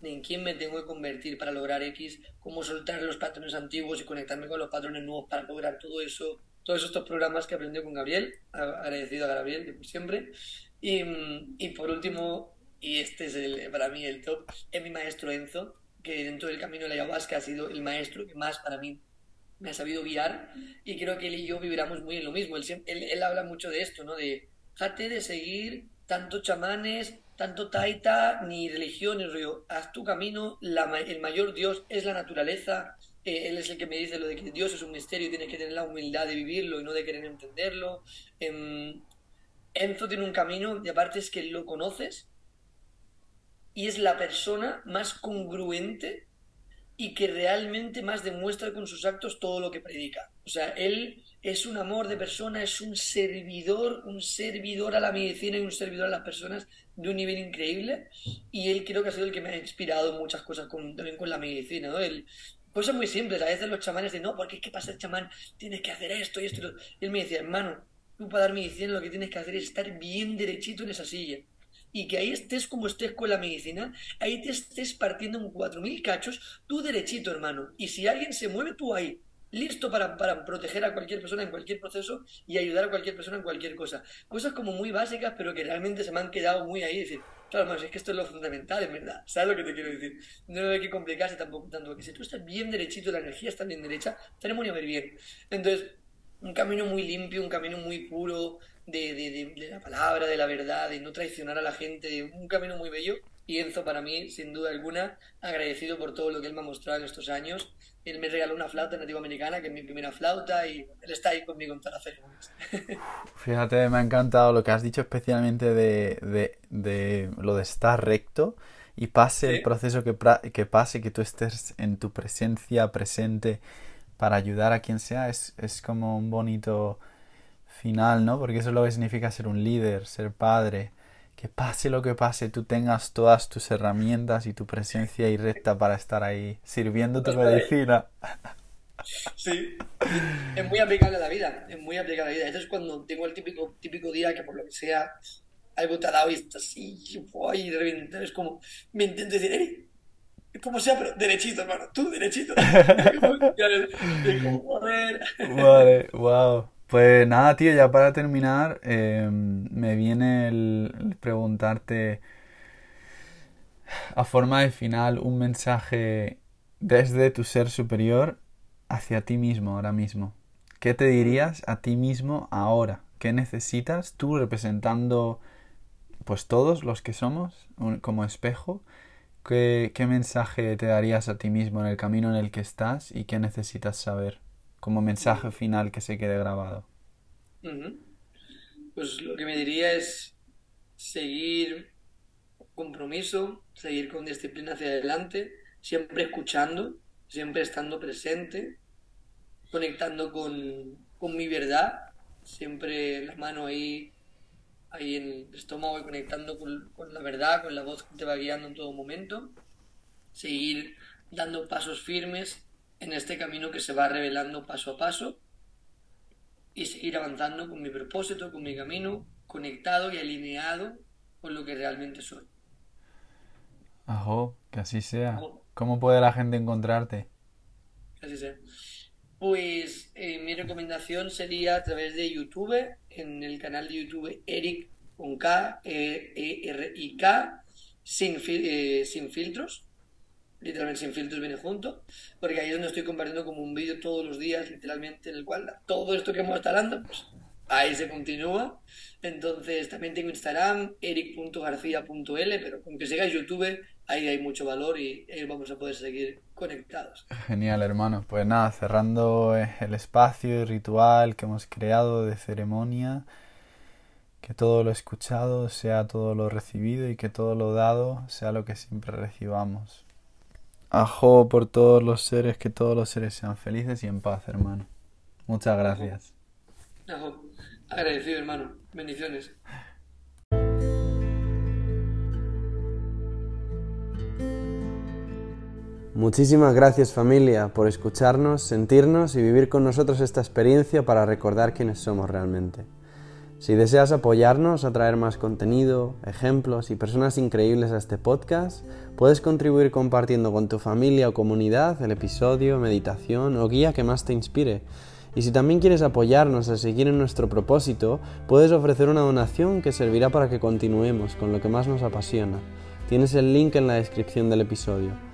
de en quién me tengo que convertir para lograr X, cómo soltar los patrones antiguos y conectarme con los patrones nuevos para lograr todo eso, todos estos programas que aprendí con Gabriel, agradecido a Gabriel por siempre. Y, y por último, y este es el, para mí el top, es mi maestro Enzo, que dentro del camino de la ayahuasca ha sido el maestro que más para mí me ha sabido guiar y creo que él y yo vibramos muy en lo mismo. Él, él, habla mucho de esto, ¿no? De déjate de seguir tanto chamanes, tanto taita, ni religiones, rollo. Haz tu camino, el mayor Dios es la naturaleza. Eh, él es el que me dice lo de que Dios es un misterio y tienes que tener la humildad de vivirlo y no de querer entenderlo. Em, Enzo tiene un camino y aparte es que lo conoces y es la persona más congruente y que realmente más demuestra con sus actos todo lo que predica. O sea, él es un amor de persona, es un servidor, un servidor a la medicina y un servidor a las personas de un nivel increíble. Y él creo que ha sido el que me ha inspirado muchas cosas con- también con la medicina, ¿no? El- cosas muy simples. A veces los chamanes dicen, no, porque es que para ser chamán tienes que hacer esto y esto. y lo-". Y él me decía, hermano, tú para dar medicina lo que tienes que hacer es estar bien derechito en esa silla y que ahí estés como estés con la medicina, ahí te estés partiendo en cuatro mil cachos, tú derechito, hermano. Y si alguien se mueve, tú ahí, listo para, para proteger a cualquier persona en cualquier proceso y ayudar a cualquier persona en cualquier cosa. Cosas como muy básicas, pero que realmente se me han quedado muy ahí. decir, claro, es que esto es lo fundamental, en verdad. ¿Sabes lo que te quiero decir? No hay que complicarse tampoco tanto, porque si tú estás bien derechito, la energía está bien derecha, tenemos a ver bien. Entonces, un camino muy limpio, un camino muy puro de, de- de- de la palabra, de la verdad, de no traicionar a la gente, un camino muy bello. Y Enzo, para mí, sin duda alguna, agradecido por todo lo que él me ha mostrado en estos años. Él me regaló una flauta nativa americana, que es mi primera flauta, y él está ahí conmigo en todas las ceremonias. Fíjate, me ha encantado lo que has dicho especialmente de, de, lo de estar recto y pase el proceso que, que pase, que tú estés en tu presencia presente para ayudar a quien sea, es, es como un bonito final, ¿no? Porque eso es lo que significa ser un líder, ser padre. Que pase lo que pase, tú tengas todas tus herramientas y tu presencia ahí recta para estar ahí sirviendo tu medicina. Sí, es muy aplicable a la vida, es muy aplicable a la vida. Esto es cuando tengo el típico, típico día que por lo que sea algo te ha dado y estás así, y de repente es como, me intento decir, "Eri, como sea, pero derechito, hermano, tú derechito. Vale, wow. Pues nada, tío, ya para terminar, em, me viene el, preguntarte a forma de final un mensaje desde tu ser superior hacia ti mismo ahora mismo. ¿Qué te dirías a ti mismo ahora? ¿Qué necesitas tú representando pues todos los que somos como espejo? ¿Qué, ¿Qué mensaje te darías a ti mismo en el camino en el que estás y qué necesitas saber como mensaje final que se quede grabado? Pues lo que me diría es seguir compromiso, seguir con disciplina hacia adelante, siempre escuchando, siempre estando presente, conectando con, con mi verdad, siempre la mano ahí ahí en el estómago y conectando con, la verdad, con la voz que te va guiando en todo momento. Seguir dando pasos firmes en este camino que se va revelando paso a paso y seguir avanzando con mi propósito, con mi camino, conectado y alineado con lo que realmente soy. Ajo, que así sea. ¿Cómo puede la gente encontrarte? Que así sea. Pues eh, mi recomendación sería a través de YouTube, en el canal de YouTube Eric con K, E, e R I K, sin, eh, sin filtros. Literalmente sin filtros viene junto, porque ahí es donde estoy compartiendo como un vídeo todos los días, literalmente, en el cual todo esto que hemos estado hablando, pues ahí se continúa. Entonces también tengo Instagram, eric.garcía.l, pero con que sigáis YouTube, ahí hay mucho valor y ahí vamos a poder seguir conectados. Genial, hermano. Pues nada, cerrando eh, el espacio y ritual que hemos creado de ceremonia, que todo lo escuchado sea todo lo recibido y que todo lo dado sea lo que siempre recibamos. Ajo por todos los seres, que todos los seres sean felices y en paz, hermano. Muchas gracias. Ajo. Agradecido, hermano. Bendiciones. Muchísimas gracias familia por escucharnos, sentirnos y vivir con nosotros esta experiencia para recordar quiénes somos realmente. Si deseas apoyarnos a traer más contenido, ejemplos y personas increíbles a este podcast, puedes contribuir compartiendo con tu familia o comunidad el episodio, meditación o guía que más te inspire. Y si también quieres apoyarnos a seguir en nuestro propósito, puedes ofrecer una donación que servirá para que continuemos con lo que más nos apasiona. Tienes el link en la descripción del episodio.